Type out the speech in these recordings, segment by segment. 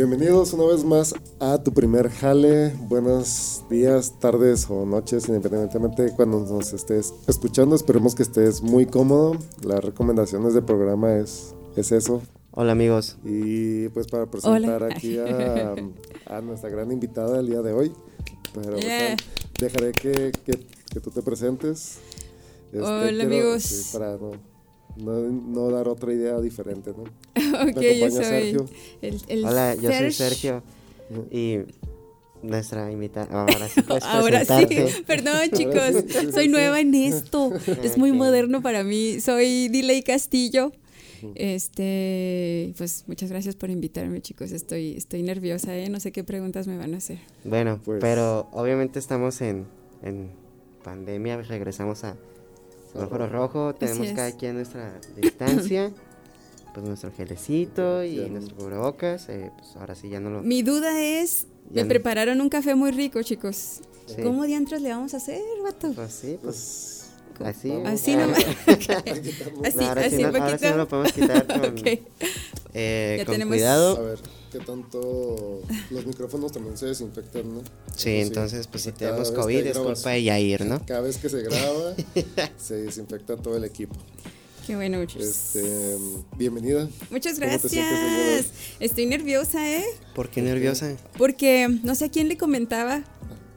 Bienvenidos una vez más a tu primer jale. Buenos días, tardes o noches, independientemente de cuando nos estés escuchando. Esperemos que estés muy cómodo. Las recomendaciones del programa es, es eso. Hola amigos. Y pues para presentar aquí a, a, nuestra gran invitada el día de hoy. Pero dejaré que, que, que, tú te presentes. Este, Hola amigos. para no, no, no, dar otra idea diferente, ¿no? ok, yo soy Sergio. El, el Hola, yo soy Sergio. Y nuestra invitada. Ahora sí Ahora sí. Perdón, chicos. soy nueva en esto. Es muy moderno para mí. Soy Diley Castillo. Este, pues muchas gracias por invitarme, chicos. Estoy, estoy nerviosa, ¿eh? No sé qué preguntas me van a hacer. Bueno, pues. pero obviamente estamos en, en pandemia. Regresamos a semáforo rojo. Tenemos cada quien nuestra distancia. pues nuestro gelecito y nuestro cubrebocas. Eh, pues ahora sí ya no lo. Mi duda es: me prepararon un café muy rico, chicos. ¿Cómo diantros le vamos a hacer, vato? Pues sí, pues. Así. Así no. así, así, no, ahora sí no lo podemos quitar con, eh, ya con tenemos... cuidado. A ver, ¿qué tanto los micrófonos también se desinfectan, no? Sí, entonces, pues si tenemos COVID es culpa de Yair, ¿no? Cada vez que se graba, se desinfecta todo el equipo. Qué bueno, este, bienvenida. Muchas gracias. Estoy nerviosa, ¿eh? ¿Por qué nerviosa? Porque no sé a quién le comentaba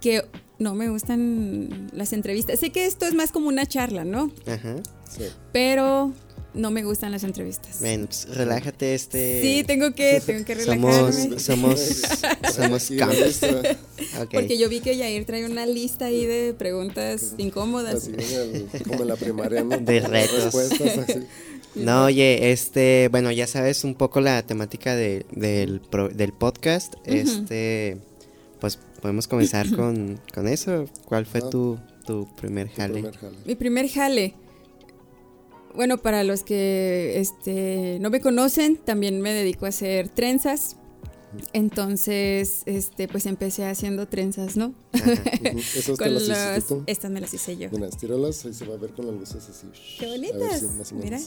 que no me gustan las entrevistas. Sé que esto es más como una charla, ¿no? Ajá. Sí. Pero no me gustan las entrevistas. Bueno, pues relájate este. Sí, tengo que, tengo que relajarme. Somos, somos, somos Porque yo vi que Yair trae una lista ahí de preguntas incómodas. Así como en la primaria, ¿no? De retos. No, oye, este, bueno, ya sabes un poco la temática de, del, del podcast. Este, pues podemos comenzar con, con eso. ¿Cuál fue ah. tu, tu primer jale? primer jale? Mi primer jale. Bueno, para los que este, no me conocen, también me dedico a hacer trenzas. Entonces, este, pues empecé haciendo trenzas, ¿no? con los, estas me las hice yo. Bueno, estíralas, ahí se va a ver con las luces así. Qué bonitas. Mira,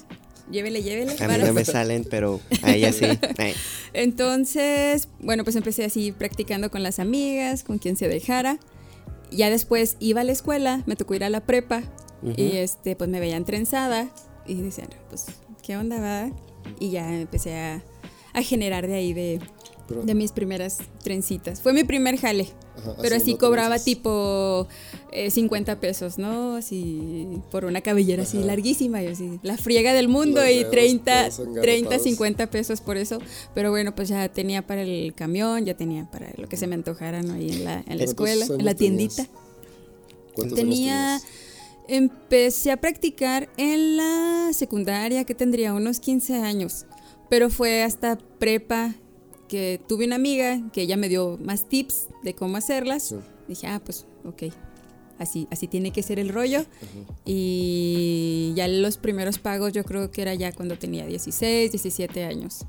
llévele, llévele. A mí no me salen, pero a ella sí. Entonces, bueno, pues empecé así practicando con las amigas, con quien se dejara. Ya después iba a la escuela, me tocó ir a la prepa y este, pues me veían trenzada y decían, pues, ¿qué onda va? Y ya empecé a, a generar de ahí de, de mis primeras trencitas. Fue mi primer jale. pero así cobraba tipo 50 eh, pesos, ¿no? Así por una cabellera así larguísima y así la friega del mundo y 30, 30, 50 pesos por eso. Pero bueno, pues ya tenía para el camión, ya tenía para lo que se me antojara ¿no? ahí en la, en la escuela, en la tiendita. Tenía Empecé a practicar en la secundaria, que tendría unos 15 años, pero fue hasta prepa que tuve una amiga que ella me dio más tips de cómo hacerlas. Dije, ah, pues, ok, así, así tiene que ser el rollo. Y ya los primeros pagos yo creo que era ya cuando tenía 16, 17 años.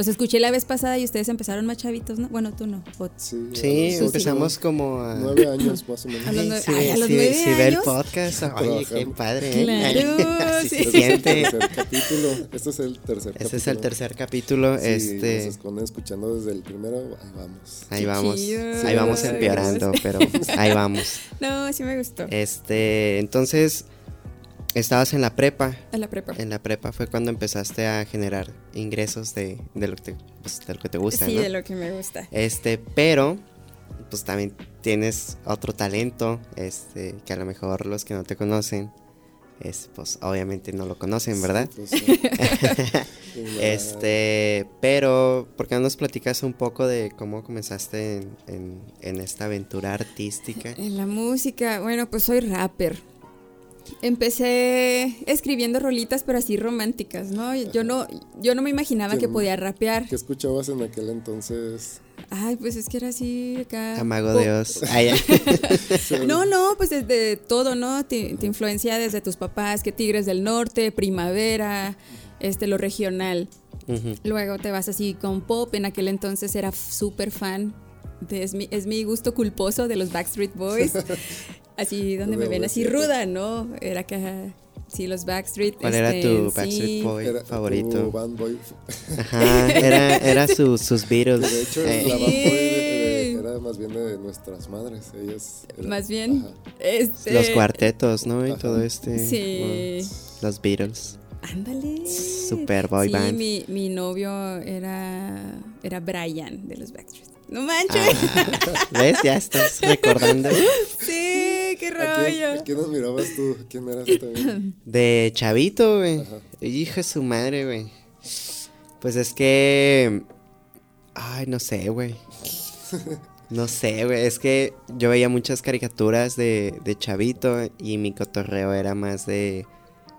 Los escuché la vez pasada y ustedes empezaron más chavitos, ¿no? Bueno, tú no. Sí, empezamos como a... Nueve años más o menos. A los, sí, a los nueve sí, ve el podcast, oye, qué padre. ¿eh? Claro, sí. Este, capítulo. Este es el tercer capítulo. Este es el tercer capítulo. Sí, este... nos esconden escuchando desde el primero, ahí vamos. Ahí vamos. Ahí vamos empeorando, pero ahí vamos. No, sí me gustó. Este, entonces... Estabas en la prepa. En la prepa. En la prepa fue cuando empezaste a generar ingresos de, de, lo, que te, pues, de lo que te gusta. Sí, de lo que me gusta. Este, pero pues también tienes otro talento, este, que a lo mejor los que no te conocen, es, pues obviamente no lo conocen, ¿verdad? Pues, este, pero, ¿por qué no nos platicas un poco de cómo comenzaste en, en, en esta aventura artística? En la música, bueno, pues soy rapper. Empecé escribiendo rolitas, pero así románticas, ¿no? Yo no, yo no me imaginaba que podía rapear. ¿Qué escuchabas en aquel entonces? Ay, pues es que era así acá. Amago Dios. no, no, pues desde todo, ¿no? Te, influencia desde tus papás, que Tigres del Norte, Primavera, este, lo regional. Luego te vas así con pop. En aquel entonces era súper fan. De, es, mi, es mi gusto culposo de los Backstreet Boys. así donde me ven así ruda, ¿no? Era que Sí, los Backstreet. ¿Cuál era este, tu sí. Backstreet Boy Era favorito? tu band boy. Ajá, era, era su- sus Beatles. De hecho, Eh, la band boy de- de- Sí. era más bien de nuestras madres. Ellas. eran- Más bien. Este, los cuartetos, ¿no? Y Ajá. todo este. Sí. bueno, los Beatles. Ándale. Super boy sí, band. Mi, mi novio era, era Brian de los Backstreet. No manches. Ah, ¿Ves? Ya estás recordando. Sí, qué ¿A quién, rollo. a quién admirabas tú? ¿Quién eras tú también? De chavito, güey. Ajá. Hijo de su madre, güey. Pues es que. Ay, no sé, güey. No sé, güey. Es que yo veía muchas caricaturas de, de chavito y mi cotorreo era más de.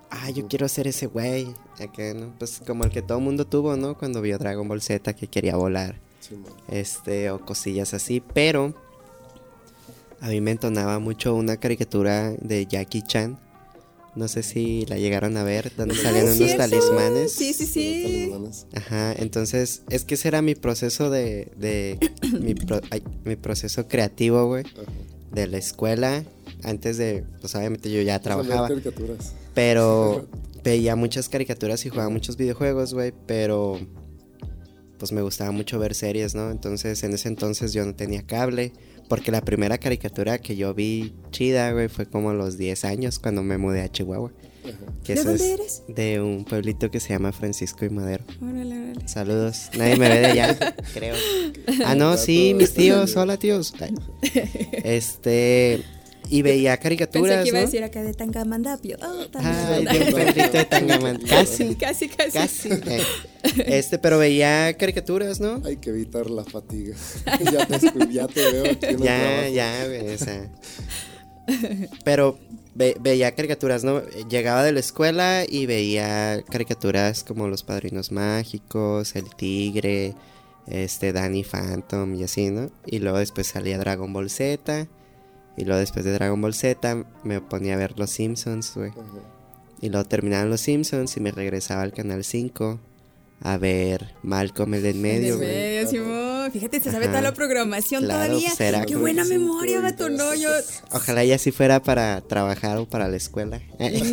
Ah, yo quiero ser ese güey. Acá, ¿no? Pues como el que todo mundo tuvo, ¿no? Cuando vio Dragon Ball Z que quería volar. Sí. Este, o cosillas así. Pero. A mí me entonaba mucho una caricatura de Jackie Chan. No sé si la llegaron a ver, donde Ah, salían unos cierto. talismanes. Sí, sí, sí. Ajá, entonces es que ese era mi proceso de, de mi, pro- ay, mi proceso creativo, güey, Ajá. de la escuela. Antes de, pues obviamente yo ya trabajaba, caricaturas. pero veía muchas caricaturas y jugaba muchos videojuegos, güey, pero pues me gustaba mucho ver series, ¿no? Entonces en ese entonces yo no tenía cable, porque la primera caricatura que yo vi chida, güey, fue como a los 10 años cuando me mudé a Chihuahua. Que ¿De dónde es eres? De un pueblito que se llama Francisco y Madero. Órale, órale. Saludos. Nadie me ve de allá, creo. Ah, no, sí, mis tíos. Hola, tíos. Este. Y veía Pensé caricaturas, que iba a ¿no? decir acá de Tangamandapio. Oh, Ay, Tangamandapio. de un pueblito de Tangamán. Casi, Casi, casi. casi. eh. Este, pero veía caricaturas, ¿no? Hay que evitar la fatiga. ya, te, ya te veo aquí en el Ya, trabajo. ya, sea. Pero ve- veía caricaturas, ¿no? Llegaba de la escuela y veía caricaturas como Los Padrinos Mágicos, El Tigre, este, Danny Phantom y así, ¿no? Y luego después salía Dragon Ball Z. Y luego después de Dragon Ball Z me ponía a ver Los Simpsons, güey. Ajá. Y luego terminaban Los Simpsons y me regresaba al Canal 5 a ver Malcolm el de en medio, De güey. medio, Simón. Fíjate, se sabe Ajá. toda la programación Claro, todavía. pues era Qué buena memoria, vato. No, yo. Ojalá ya si fuera para trabajar o para la escuela.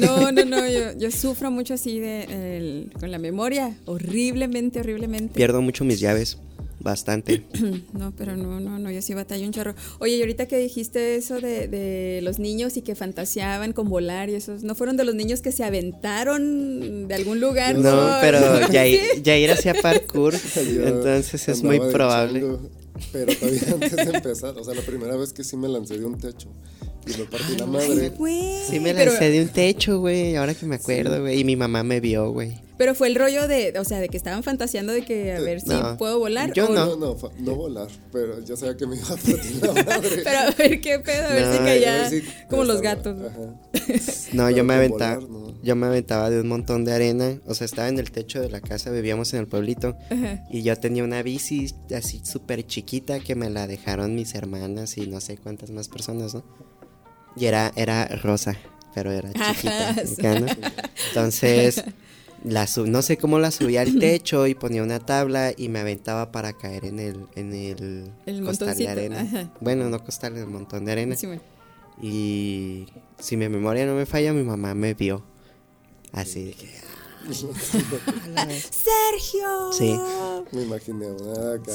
No, no, no. Yo, yo sufro mucho así de, el- con la memoria. Horriblemente, horriblemente. Pierdo mucho mis llaves. Bastante. No, pero no, no, no, yo sí batallo un chorro. Oye, y ahorita que dijiste eso de, de los niños y que fantaseaban con volar y esos, ¿no fueron de los niños que se aventaron de algún lugar? No, pero Yair, Sí. Yair hacía parkour. Entonces es muy probable. chango, pero todavía antes de empezar, o sea, la primera vez que sí me lancé de un techo y me partí la madre. Güey, Sí me pero- lancé de un techo, güey. Ahora que me acuerdo, güey. Y mi mamá me vio, güey. Pero fue el rollo de, o sea, de que estaban fantaseando de que a ver si No, puedo volar. yo o- no. No, no, no volar, pero yo sabía que me iba a partir la madre. Pero a ver qué pedo, a ver No, si caía A ver si como los gatos. Ajá. No, yo me aventaba. volar, no. Yo me aventaba de un montón de arena. O sea, estaba en el techo de la casa. Vivíamos en el pueblito. Ajá. Y yo tenía una bici así súper chiquita que me la dejaron mis hermanas y no sé cuántas más personas, ¿no? Y era, era rosa, pero era chiquita. Ajá, acá, ¿no? Entonces, la sub- no sé cómo la subía al techo y ponía una tabla y me aventaba para caer en el, en el, El costal de arena. ajá. Bueno, no costal, el montón de arena. Sí, bueno. Y si mi memoria no me falla, mi mamá me vio. Así de que. ¡Sergio! Sí. Me imaginé una acá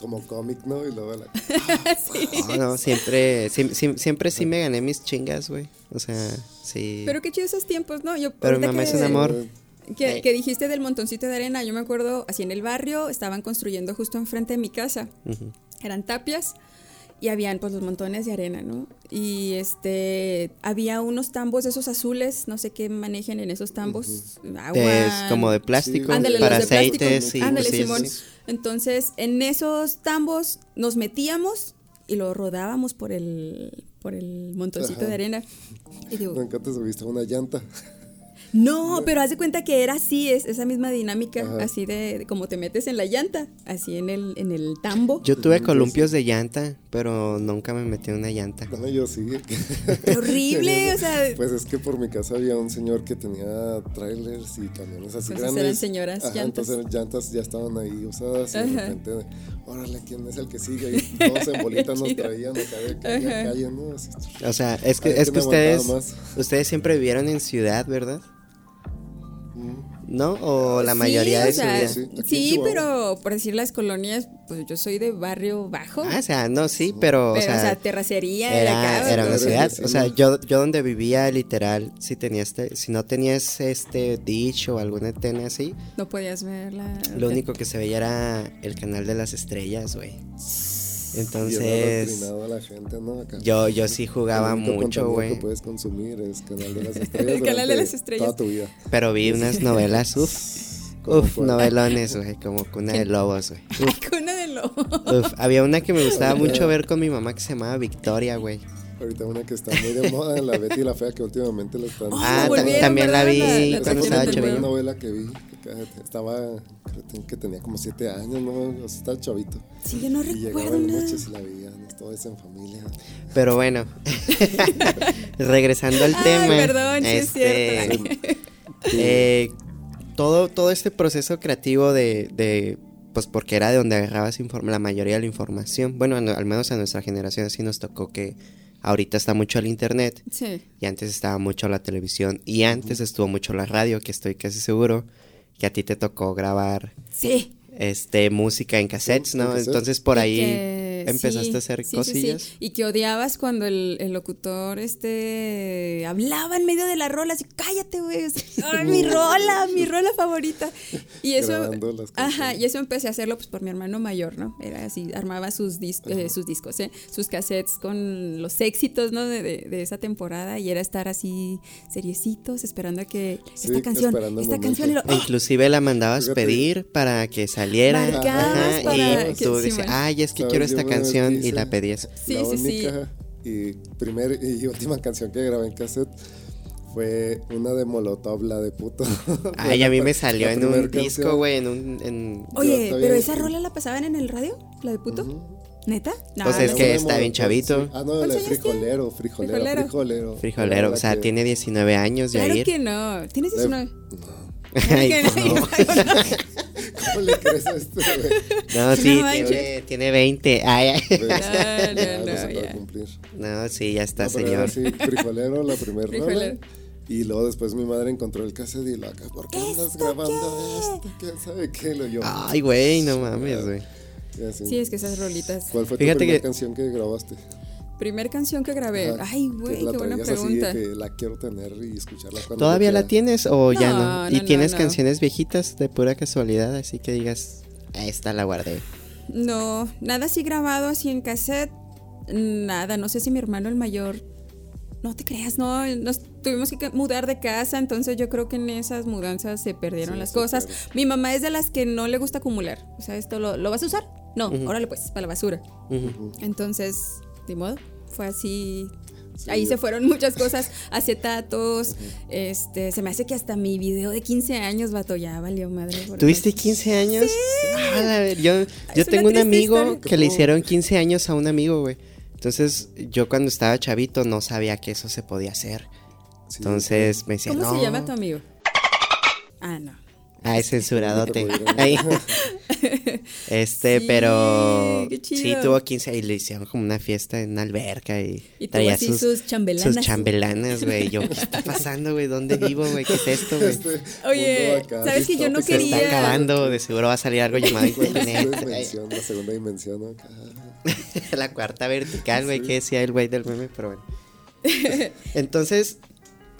como cómic, ¿no? Y luego la. No, no, siempre, siempre sí me gané mis chingas, güey. O sea, sí. Pero qué chido esos tiempos, ¿no? Yo, Pero mi mamá es un amor. Que, que dijiste del montoncito de arena, yo me acuerdo, así en el barrio, estaban construyendo justo enfrente de mi casa. Ujú. Eran tapias y habían pues los montones de arena, ¿no? Y este, había unos tambos esos azules, no sé qué manejen en esos tambos, agua. Es como de plástico, Ándale, para aceites y Ándale, cosillas Simón. así. Entonces, en esos tambos nos metíamos y lo rodábamos por el, por el montoncito Ajá. de arena. Y digo, Nunca te subiste a una llanta. No, pero haz de cuenta que era así, es esa misma dinámica, así de, como te metes en la llanta, así en el, en el tambo. Yo tuve columpios de llanta, pero nunca me metí en una llanta. No, yo sí. horrible, o sea. Pues es que por mi casa había un señor que tenía trailers y camiones así Entonces grandes. eran señoras llantas. Entonces llantas ya estaban ahí usadas y de repente, órale, ¿quién es el que sigue? Y todos en bolitas nos traían acá de calle calle, ¿no? Así, O sea, es que, es que ustedes, más. ustedes siempre vivieron en ciudad, ¿verdad? ¿No? O la Sí, mayoría o de sea, ciudad. Sí, Sí, pero por decir las colonias, pues yo soy de barrio bajo. Ah, o sea, no, sí, pero, pero, o sea, terracería era, acá, era una ciudad. Sí, O sea, sí. yo, yo donde vivía, literal, si tenías, te- si no tenías este dish o alguna antena así, No podías ver la. lo único que se veía era el canal de las estrellas, güey. Era Entonces, a la gente, ¿no? Acá. yo, yo sí jugaba mucho, güey. que puedes consumir es Canal de las Estrellas. El Canal de las Estrellas. Toda tu vida. Pero vi unas novelas, uff. ¿Cómo Uf, novelones, güey, como Cuna de Lobos, güey. Cuna de lobo. Uf, había una que me gustaba mucho ver con mi mamá que se llamaba Victoria, güey. Ahorita una que está muy de moda, la Betty y la Fea, que últimamente la están... Oh, Ah, también la vi cuando estaba la primera chavillo. novela que vi. Estaba, creo que tenía como siete años, ¿no? O sea, estaba chavito. Sí, yo no Y llegaba recuerdo nada. noches y la veíamos todos en familia. Pero bueno, regresando al Ay, tema. perdón, sí es este, cierto. eh, todo, todo este proceso creativo de, de, pues porque era de donde agarrabas la mayoría de la información. Bueno, no- al menos a nuestra generación así nos tocó que ahorita está mucho el internet Sí. y antes estaba mucho la televisión y antes estuvo mucho la radio, que estoy casi seguro que a ti te tocó grabar Sí. este música en cassettes, en ¿no? Entonces por ahí que- empezaste sí, a hacer sí, sí, cosillas. sí. Y que odiabas cuando el, el locutor este hablaba en medio de la rola, así, cállate, güey. mi rola, mi rola favorita. Y eso, ajá, y eso empecé a hacerlo pues por mi hermano mayor, ¿no? Era así, armaba sus, dis- eh, sus discos, ¿eh? sus cassettes con los éxitos, ¿no? De, de- de esa temporada y era estar así seriecitos esperando a que Sí, esta canción, esta canción, lo- E Inclusive la mandabas Fíjate. pedir para que saliera. Ajá, para y que- tú bueno. ay, es que quiero esta una canción y la pedías. Sí, la sí, y primer y última canción que grabé en cassette fue una de Molotov, la de puto. Ay, a mí me salió en un disco, güey, en un... En... Oye, pero esa rola la pasaban en el radio, la de puto. Ujú. ¿Neta? No, Pues es no que está bien chavito. sí. Ah, no, la ¿Cuántos de frijolero, frijolero, Frijolero. frijolero. Frijolero, Era o sea, que- tiene 19 años, Claro Yair. que no. ¿Tienes 19? Ay, Que no. ¿Cómo le crees a este, güey? No, sí, manches. tiene, tiene 20. Ay, ay. No, no, puede ya. cumplir. No, sí, ya está, No, señor. así, frijolero, la primera rola. Y luego después mi madre encontró el cassette y lo acá, ¿por qué andas grabando esto? ¿Quién sabe qué? Lo yo. Ay, güey, no mames, güey. Sí, es que esas rolitas. ¿Cuál fue Fíjate tu primera que- canción que grabaste? Primer canción que grabé. Ay, güey, qué buena traías así de pregunta. que la quiero tener y escucharla cuando ¿Todavía la tienes o ya No, no? ¿Y no, tienes no. canciones viejitas de pura casualidad? Así que digas, "Ah, esta la guardé. No, nada así grabado así en cassette. Nada, no sé si mi hermano el mayor. No te creas, no, nos tuvimos que mudar de casa, entonces yo creo que en esas mudanzas se perdieron Sí, las cosas. Mi mamá es de las que no le gusta acumular. O sea, esto lo, ¿lo vas a usar? No, órale pues, para la basura. Entonces, de modo, fue así. Sí. Ahí se fueron muchas cosas, acetatos, este, se me hace que hasta mi video de 15 años, vato, ya valió madre. porque- ¿Tuviste 15 años? Ah, la ver- yo yo tengo un amigo historia. que le hicieron 15 años a un amigo, güey. Entonces, yo cuando estaba chavito no sabía que eso se podía hacer. Sí, Entonces me decía, ¿Cómo no. se llama tu amigo? Ah, no. Ah, es censuradote. Ahí. Este, Sí, pero qué chido. sí tuvo 15 y le hicieron como una fiesta en una alberca y, Y tuvo traía así sus chambelanas. sus chambelanas, güey. Yo, ¿qué está pasando, güey? ¿Dónde vivo, güey? ¿Qué es esto, güey? Este Oye, ¿sabes que yo no distópico. Se está quería- acabando, de seguro va a salir algo llamado internet. segunda dimensión, la segunda dimensión acá. La cuarta vertical, güey, que decía el güey del meme, pero bueno. Entonces,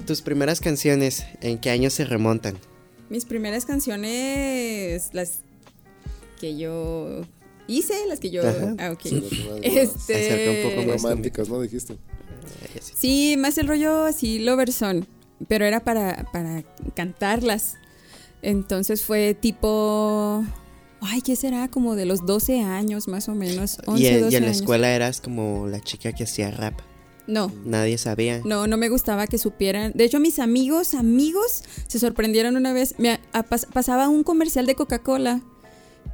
tus primeras canciones, ¿en qué años se remontan? Mis primeras canciones, las que yo hice, las que yo... Ajá. Ah, ok. Sí, más- Este... Acerca un poco más. Románticas, ¿no dijiste? Eh, sí. Más el rollo así, Loverson, pero era para, para cantarlas. Entonces fue tipo... Ay, ¿qué será? Como de los 12 años, más o menos. 11, Y, en- y 12 en la años. escuela eras como la chica que hacía rap. No. Nadie sabía. No, no me gustaba que supieran. De hecho, mis amigos, amigos, se sorprendieron una vez. Me pasaba un comercial de Coca-Cola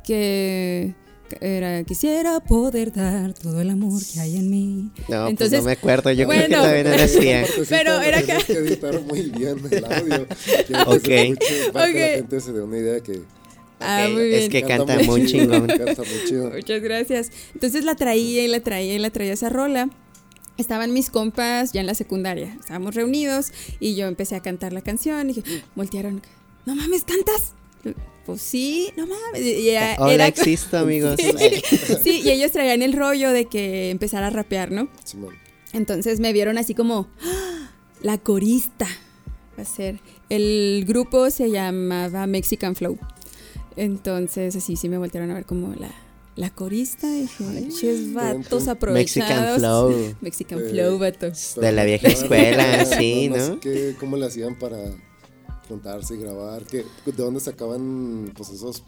que era quisiera poder dar todo el amor que hay en mí. No, Entonces, pues no me acuerdo, yo creo que también era así. Pero era que... que editar muy bien el audio. ok. okay. La gente se dé una idea que Ah, muy bien. Es que canta, muy chingón. canta muy chido. Muchas gracias. Entonces la traía y la traía y la traía esa rola. Estaban mis compas ya en la secundaria. Estábamos reunidos y yo empecé a cantar la canción y dije, voltearon. No mames, ¿cantas? Pues sí, no mames. Y Hola, era... existo, amigos. Sí, y ellos traían el rollo de que empezara a rapear, ¿no? Entonces me vieron así como ¡Ah! la corista. Va a ser. El grupo se llamaba Mexican Flow. Entonces, así sí me voltearon a ver como la, la corista. Dije, ches vatos aprovechados. Mexican Flow. Mexican Flow, vatos. De la vieja escuela, sí, ¿no? ¿Cómo le hacían para juntarse y grabar? ¿Qué, ¿De dónde sacaban pues esos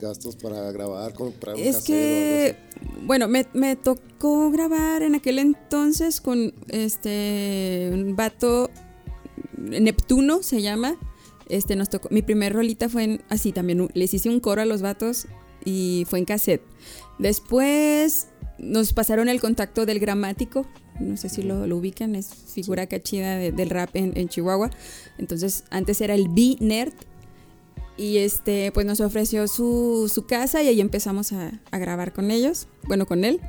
gastos para grabar, comprar un Es que, bueno, me, me, tocó grabar en aquel entonces con este un vato, Neptuno se llama, este, nos tocó, mi primer rolita fue en, así también, les hice un coro a los vatos y fue en cassette. Después nos pasaron el contacto del gramático, no sé si lo, ubican, es figura cachida del rap en, Chihuahua. Entonces, antes era el B-Nerd. Y este, pues nos ofreció su, su casa y ahí empezamos a, grabar con ellos, bueno, con él.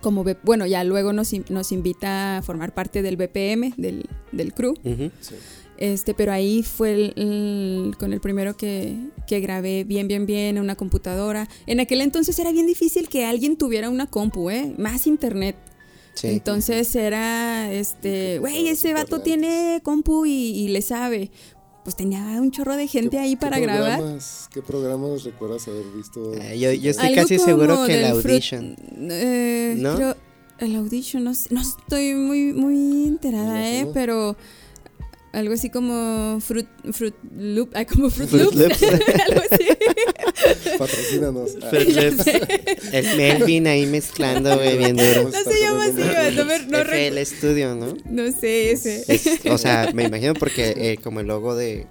Como, bueno, ya luego nos, nos invita a formar parte del BPM, del, del crew. sí. Este, pero ahí fue el, con el primero que, que, grabé bien, bien, bien en una computadora. En aquel entonces era bien difícil que alguien tuviera una compu, ¿eh? Más internet. Entonces era, este, güey, ese vato tiene compu y, le sabe. Pues tenía un chorro de gente ahí para grabar. ¿Qué programas recuerdas haber visto? Eh, yo, yo, estoy casi seguro que el Audition. Eh, ¿No? el Audition, no, no, estoy muy, muy enterada, ¿eh? Pero algo así como Fruit, fruit Loop, ah, como Fruit, fruit Loops, algo así. Patrocínanos. Fruit Loops. El Melvin ahí mezclando, güey, bien duro. No se llama así, no, me, no el estudio, ¿no? No sé, ese. o sea, me imagino porque eh, como el logo de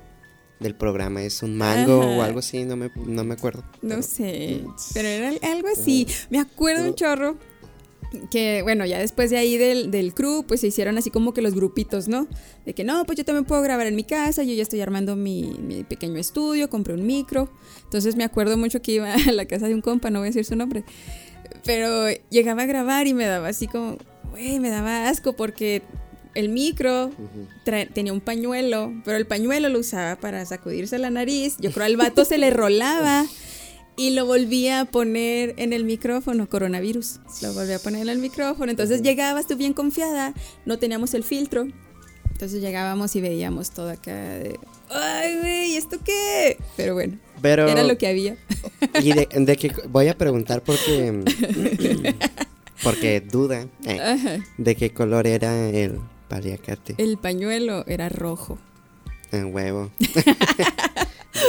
del programa es un mango o algo así, no me, no me acuerdo. No sé, pero era algo así. Me acuerdo un chorro que bueno, ya después de ahí del, del crew, pues se hicieron así como que los grupitos, ¿no? De que no, pues yo también puedo grabar en mi casa, yo ya estoy armando mi, mi pequeño estudio, compré un micro. Entonces me acuerdo mucho que iba a la casa de un compa, no voy a decir su nombre, pero llegaba a grabar y me daba así como, güey, me daba asco porque el micro tenía un pañuelo, pero el pañuelo lo usaba para sacudirse la nariz. Yo creo al vato se le rolaba y lo volví a poner en el micrófono, coronavirus. Lo volví a poner en el micrófono. Entonces llegabas tú bien confiada, no teníamos el filtro. Entonces llegábamos y veíamos todo acá de, ay, güey, ¿esto qué? Pero bueno, era lo que había. Y de, de que voy a preguntar porque, porque duda eh, de qué color era el paliacate. El pañuelo era rojo. En huevo.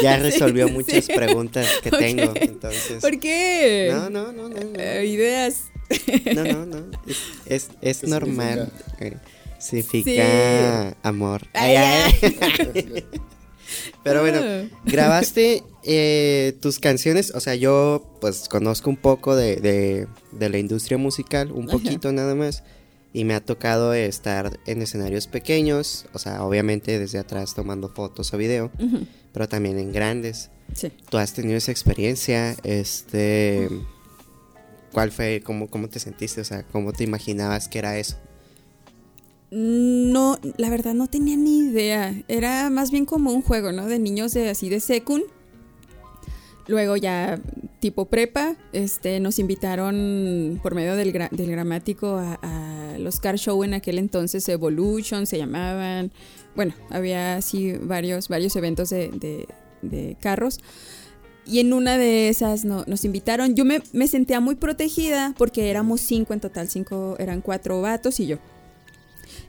ya resolvió muchas preguntas que tengo. Entonces. ¿Por qué? No, no, no, no. Eh, ideas. No, no, no. Es, es, normal. Significa, amor. Ay, ay. Pero bueno, ah. grabaste eh, tus canciones, o sea, yo pues conozco un poco de, de, la industria musical, un poquito nada más, y me ha tocado estar en escenarios pequeños, o sea, obviamente desde atrás tomando fotos o video pero también en grandes. Sí. Tú has tenido esa experiencia, este... ¿Cuál fue, cómo, cómo te sentiste? O sea, ¿cómo te imaginabas que era eso? No, la verdad no tenía ni idea. Era más bien como un juego, ¿no? De niños de así de secund. Luego ya tipo prepa, este, nos invitaron por medio del, del gramático a, los car show en aquel entonces, Evolution se llamaban. Bueno, había así varios, varios eventos de, carros. Y en una de esas nos invitaron. Yo me, me, sentía muy protegida porque éramos cinco en total, cinco, eran cuatro vatos y yo.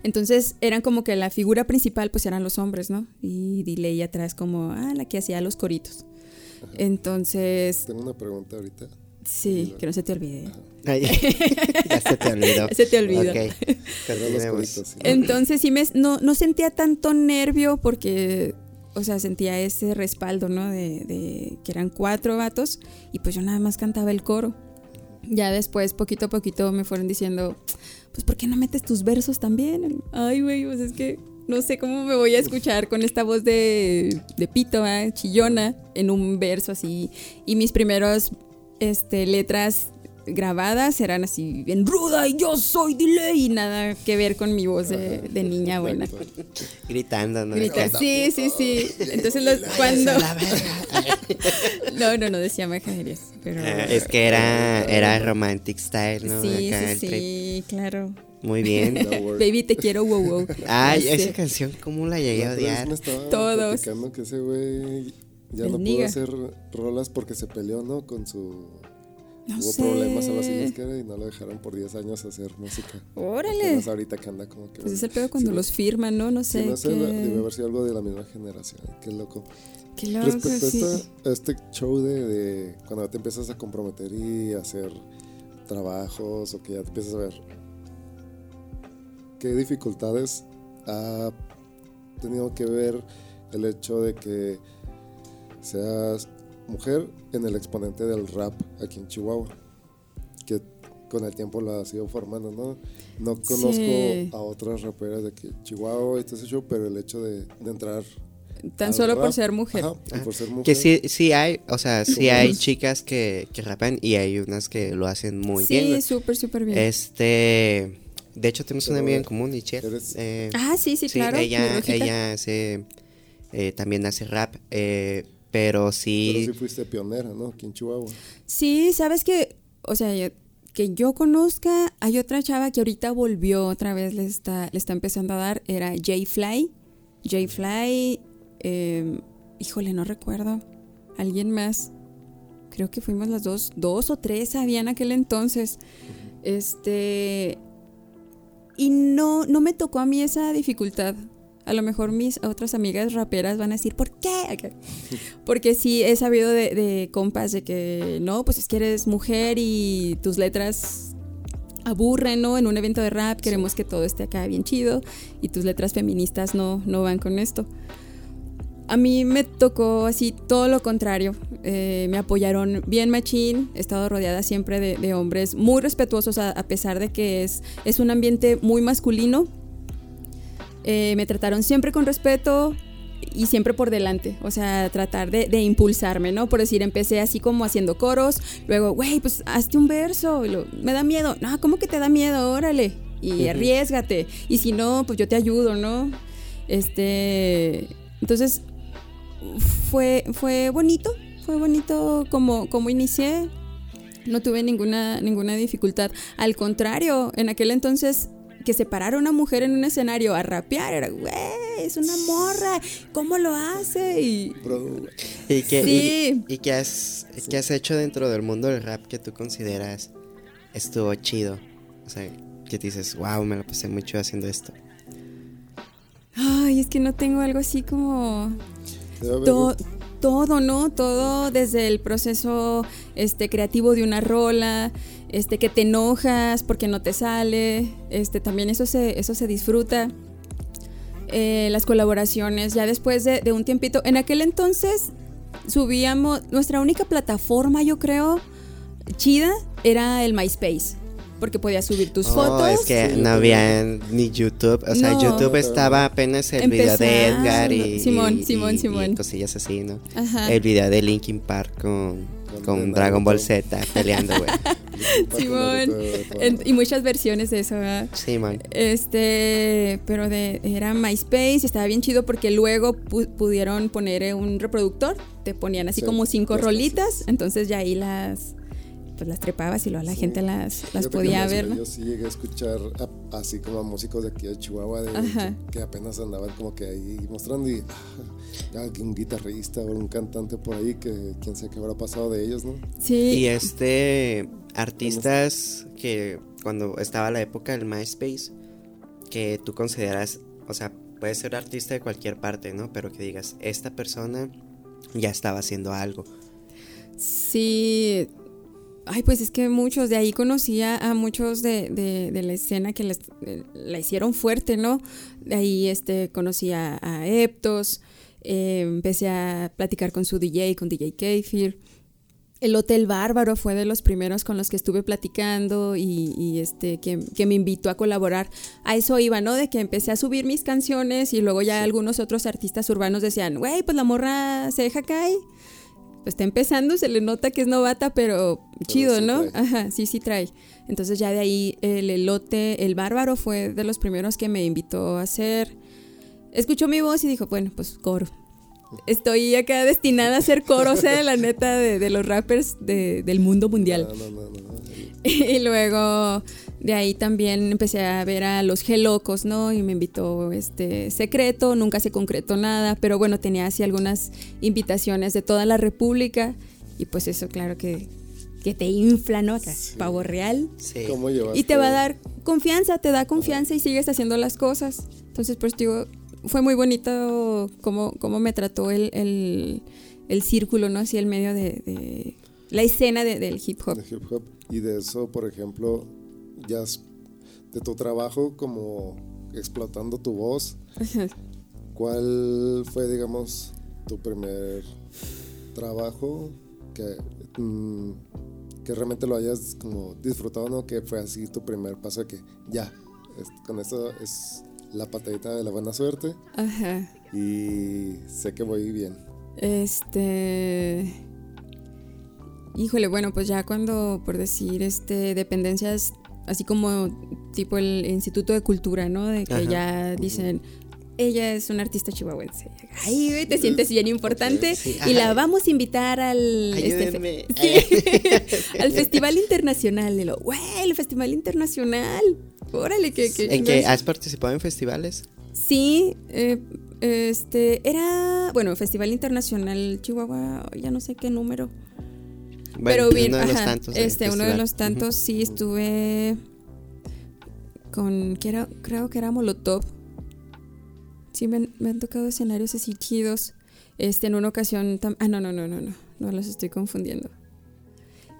Entonces eran como que la figura principal pues eran los hombres, ¿no? Y Diley atrás como, ah, la que hacía los coritos. Entonces... Tengo una pregunta ahorita. Sí, que no se te olvide. ya se te olvidó. se te olvidó. Entonces sí me, no, no sentía tanto nervio porque, o sea, sentía ese respaldo, ¿no? De, de que eran cuatro vatos y pues yo nada más cantaba el coro. Ya después, poquito a poquito, me fueron diciendo, pues, ¿por qué no metes tus versos también? Ay, güey, pues es que no sé cómo me voy a escuchar con esta voz de, de pito, chillona, en un verso así. Y mis primeros este, letras grabadas eran así bien ruda y yo soy delay y nada que ver con mi voz de, niña buena. Gritando, ¿no? sí, sí, sí. Entonces cuando... no, no, no decía majaderías, pero... Ah, es que era, era romantic style, ¿no? Sí, sí, sí, claro. Muy bien. Baby, te quiero, wow, wow. Ay, esa canción, ¿cómo la llegué a odiar? Todos. que ese güey ya no pudo hacer rolas porque se peleó, ¿no? Con su no Hubo problemas en las que y no lo dejaron por 10 años hacer música. Órale. ahorita que anda como que. Pues es el pedo cuando los firman, ¿no? No sé. no sé, debe haber sido algo de la misma generación. Qué loco. Qué loco. Respecto sí. a, este show de, de, cuando te empiezas a comprometer y hacer trabajos o que ya te empiezas a ver. ¿Qué dificultades ha tenido que ver el hecho de que seas mujer en el exponente del rap aquí en Chihuahua, que con el tiempo la ha sido formando, ¿no? No conozco a otras raperas de aquí, Chihuahua y todo ese show, pero el hecho de, entrar Tan solo por ser mujer. por ser mujer. Que sí, sí hay, o sea, sí hay chicas que, que rapan y hay unas que lo hacen muy bien. Sí, súper, súper bien. Este, de hecho tenemos una amiga en común, Michelle. Eh, ah, sí, sí, claro. Ella, ella hace, eh, también hace rap. Eh, pero sí. Pero sí fuiste pionera, ¿no? Aquí en Chihuahua. Sí, sabes que, o sea, que yo conozca, hay otra chava que ahorita volvió otra vez, le está, le está empezando a dar, era J Fly. J Fly, em, híjole, no recuerdo. Alguien más. Creo que fuimos las dos, dos o tres había en aquel entonces. Este. Y no, no me tocó a mí esa dificultad a lo mejor mis otras amigas raperas van a decir, ¿por qué? Porque sí he sabido de, de compas de que no, pues es que eres mujer y tus letras aburren, ¿no? En un evento de rap queremos que todo esté acá bien chido y tus letras feministas no, no van con esto. A mí me tocó así todo lo contrario. Eh, me apoyaron bien machín. He estado rodeada siempre de, hombres muy respetuosos a, a, pesar de que es, es un ambiente muy masculino eh, me trataron siempre con respeto y siempre por delante, o sea, tratar de, impulsarme, ¿no? Por decir, empecé así como haciendo coros, luego, güey, pues hazte un verso, me da miedo, no, ¿cómo que te da miedo? Órale, y arriesgate, y si no, pues yo te ayudo, ¿no? Este, entonces, fue, fue bonito, fue bonito como, como inicié, no tuve ninguna, ninguna dificultad, al contrario, en aquel entonces que se parara una mujer en un escenario a rapear, era, güey, es una morra, ¿cómo lo hace? Y, ¿Y, qué, y, qué has, has hecho dentro del mundo del rap que tú consideras estuvo chido? O sea, que dices, wow, me lo pasé mucho haciendo esto. Ay, es que no tengo algo así como... todo, ¿no? Todo desde el proceso este, creativo de una rola, este, que te enojas porque no te sale, este, también eso se, eso se disfruta. Eh, las colaboraciones, ya después de, un tiempito, en aquel entonces subíamos, nuestra única plataforma, yo creo, chida, era el MySpace porque podías subir tus oh, fotos. Es que no había ni YouTube, o sea, YouTube estaba apenas el video de Edgar y, Simón, Simón, Simón. cosillas así, ¿no? El video de Linkin Park con, con Dragon Ball Z peleando, güey. Simón. y muchas versiones de eso, ¿verdad? Sí, man. Este, pero de, era MySpace y estaba bien chido porque luego pudieron poner un reproductor, te ponían así como cinco rolitas, entonces ya ahí las pues las trepabas y luego la gente las, las podía ver. Yo sí llegué a escuchar así como a músicos de aquí de Chihuahua de, que, apenas andaban como que ahí mostrando y ah, un guitarrista o un cantante por ahí que quién sabe qué habrá pasado de ellos, ¿no? Sí. Y este artistas que cuando estaba la época del MySpace que tú consideras, o sea, puede ser artista de cualquier parte, ¿no? Pero que digas, esta persona ya estaba haciendo algo. Sí, Ay, pues es que muchos, de ahí conocía a muchos de, de, la escena que les, la hicieron fuerte, ¿no? De ahí este, conocí a, Eptos, eh, empecé a platicar con su DJ, con DJ Kefir. El Hotel Bárbaro fue de los primeros con los que estuve platicando y, este, que, me invitó a colaborar. A eso iba, ¿no? De que empecé a subir mis canciones y luego ya algunos otros artistas urbanos decían, güey, pues la morra se deja caer pues está empezando, se le nota que es novata, pero chido, ¿no? Ajá, sí, sí trae. Entonces ya de ahí el elote, el bárbaro fue de los primeros que me invitó a hacer. Escuchó mi voz y dijo, bueno, pues coro. Estoy acá destinada a ser coro, o sea, la neta de, los rappers del mundo mundial. y luego de ahí también empecé a ver a los Gelocos, ¿no? Y me invitó este secreto, nunca se concretó nada, pero bueno, tenía así algunas invitaciones de toda la República y pues eso claro que, que te infla, ¿no? Pavo real. Sí. y te va a dar confianza, te da confianza y sigues haciendo las cosas. Entonces, pues digo, fue muy bonito cómo, cómo me trató el, círculo, ¿no? Así el medio de, la escena del hip hop. De hip hop. Y de eso, por ejemplo, ya de tu trabajo como explotando tu voz, ¿cuál fue, digamos, tu primer trabajo que, mm, que realmente lo hayas como disfrutado, ¿no? Que fue así tu primer paso que ya, con eso es la patadita de la buena suerte. Ajá. Y sé que voy bien. Este... Híjole, bueno, pues ya cuando, por decir, este, dependencias así como tipo el Instituto de Cultura, ¿no? De que ya dicen, ella es una artista chihuahuense. Ay, te sientes bien importante y la vamos a invitar al este, al Festival Internacional. De lo, güey, el Festival Internacional. Órale, que, ¿En qué has participado en festivales? Sí, eh, este era, bueno, Festival Internacional Chihuahua, ya no sé qué número pero bien, uno de los tantos. Este, uno de los tantos sí estuve con, que era, creo que era Molotov. Sí, me, han tocado escenarios así chidos. Este, en una ocasión, ah, no, no, no, no, no, no los estoy confundiendo.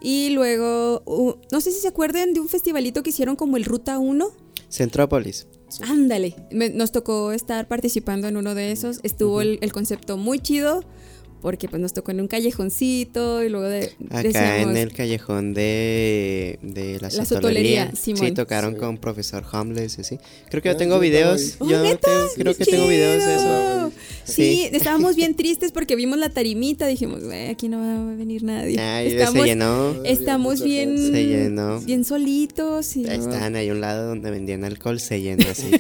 Y luego, no sé si se acuerdan de un festivalito que hicieron como el Ruta 1. Centrópolis. Ándale, nos tocó estar participando en uno de esos. Estuvo el, concepto muy chido porque pues nos tocó en un callejoncito y luego de... Acá en el callejón de, de la, la sotolería. Sí, tocaron con profesor Homeless, sí. Creo que yo tengo videos. ¿Oh, yo creo que tengo videos de eso. Sí, estábamos bien tristes porque vimos la tarimita, dijimos, güey, aquí no va a venir nadie. estamos, se llenó. Estamos bien, se llenó. bien solitos. Y Estaban ahí un lado donde vendían alcohol, se llenó así.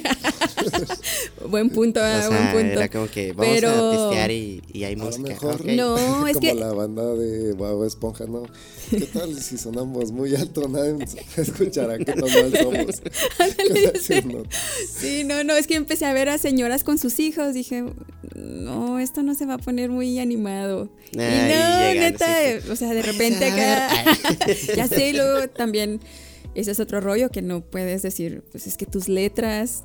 buen punto, ah, buen punto. Era como que vamos a pistear y, y hay música. No, es como la banda de Bob Esponja, ¿no? ¿Qué tal si sonamos muy alto? Nadie escuchará qué tan mal somos. sí, no, no, es que empecé a ver a señoras con sus hijos. Dije, no, esto no se va a poner muy animado. y no, neta, o sea, de repente acá. ya sé, luego también. Ese es otro rollo que no puedes decir, pues es que tus letras.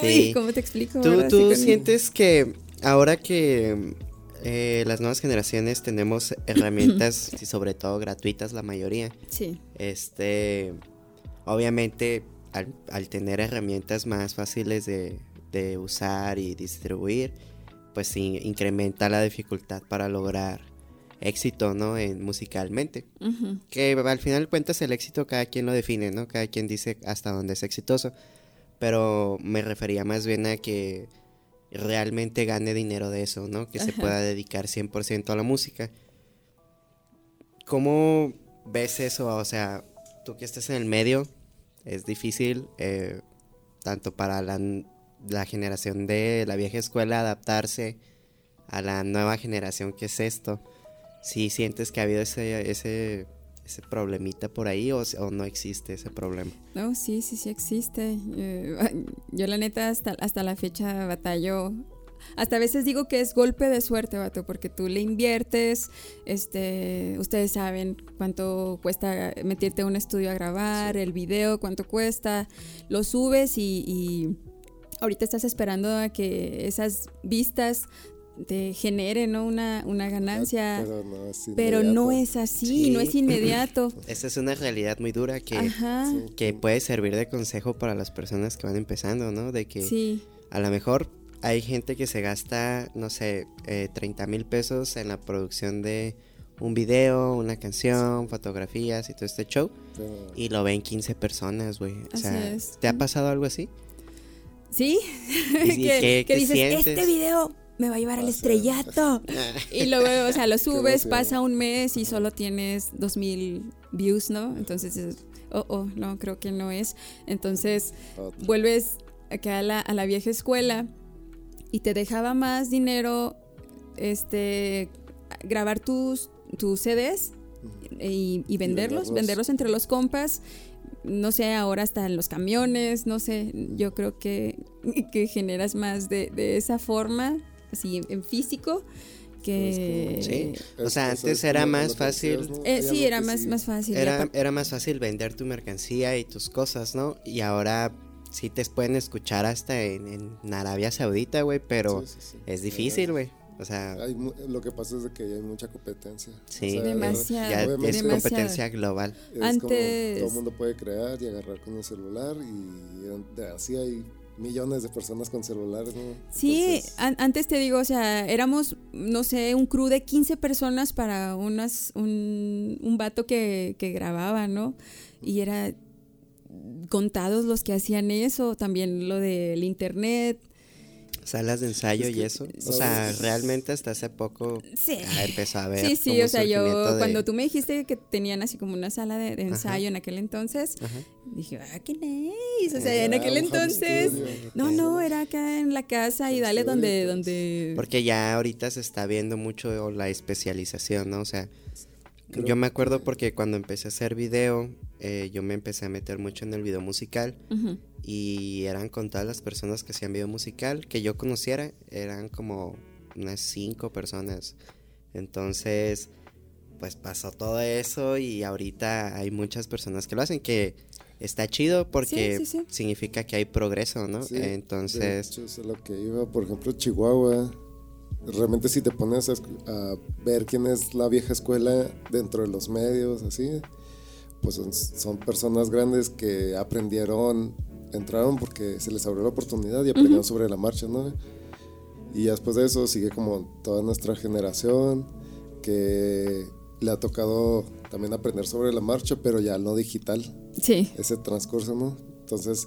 Sí. ¿Cómo te explico? ¿Tú, tú sientes que ahora que eh, las nuevas generaciones tenemos herramientas, y sobre todo gratuitas la mayoría. Sí. Este, obviamente, al, tener herramientas más fáciles de, usar y distribuir, pues sí, incrementa la dificultad para lograr éxito, ¿no? En musicalmente. Que al final cuentas el éxito cada quien lo define, ¿no? Cada quien dice hasta dónde es exitoso. Pero me refería más bien a que realmente gane dinero de eso, ¿no? Que se pueda dedicar 100% a la música. ¿Cómo ves eso? O sea, tú que estás en el medio, es difícil, eh, tanto para la, la, generación de la vieja escuela adaptarse a la nueva generación que es esto. Si sientes que ha habido ese, ese ese problemita por ahí o, no existe ese problema? No, sí, sí, sí existe. Eh, yo la neta hasta, hasta la fecha batallo. Hasta a veces digo que es golpe de suerte, vato, porque tú le inviertes, este, ustedes saben cuánto cuesta meterte a un estudio a grabar, el video, cuánto cuesta, lo subes y, y ahorita estás esperando a que esas vistas te genere ¿no? una, una ganancia. Pero no es, así, no es inmediato. Esa es una realidad muy dura que, que puede servir de consejo para las personas que van empezando, ¿no? De que a lo mejor hay gente que se gasta, no sé, eh, 30 mil pesos en la producción de un video, una canción, fotografías y todo este show. Y lo ven 15 personas, güey. O sea, ¿te ha pasado algo así? Sí. que, dices, este video me va a llevar al estrellato. y luego, o sea, lo subes, pasa un mes y solo tienes 2000 views, ¿no? Entonces, oh, oh, no, creo que no es. Entonces, vuelves acá a la, a la vieja escuela y te dejaba más dinero este grabar tus, tus CDs y, venderlos, venderlos entre los compas. No sé, ahora hasta en los camiones, no sé, yo creo que, que generas más de, de esa forma, así en, físico, que... Sí, o sea, antes era más fácil... Eh, sí, era más, más fácil. Era, era más fácil vender tu mercancía y tus cosas, ¿no? Y ahora sí te pueden escuchar hasta en, Arabia Saudita, güey, pero es difícil, güey. O sea, lo que pasa es que hay mucha competencia. Sí, demasiado. Ya es competencia global. Antes todo el mundo puede crear y agarrar con un celular y así hay millones de personas con celulares, ¿no? Sí, antes te digo, o sea, éramos, no sé, un crew de 15 personas para unas, un, un vato que, que grababa, ¿no? Y era contados los que hacían eso, también lo del internet. Salas de ensayo y eso. O sea, realmente hasta hace poco sí. empezó a ver. Sí, sí, o sea, yo cuando tú me dijiste que tenían así como una sala de, ensayo en aquel entonces, dije, ah, qué nice. O sea, en aquel entonces. No, no, era acá en la casa y dale donde, donde. Porque ya ahorita se está viendo mucho la especialización, ¿no? O sea, yo me acuerdo porque cuando empecé a hacer video, eh, yo me empecé a meter mucho en el video musical y eran con todas las personas que hacían video musical que yo conociera, eran como unas cinco personas. Entonces, pues pasó todo eso y ahorita hay muchas personas que lo hacen que está chido porque significa que hay progreso, ¿no? Entonces, eso es lo que iba, por ejemplo, Chihuahua realmente si te pones a, ver quién es la vieja escuela dentro de los medios, así, pues son, personas grandes que aprendieron, entraron porque se les abrió la oportunidad y aprendieron sobre la marcha, ¿no? Y después de eso sigue como toda nuestra generación que le ha tocado también aprender sobre la marcha, pero ya no digital. Sí. Ese transcurso, ¿no? Entonces,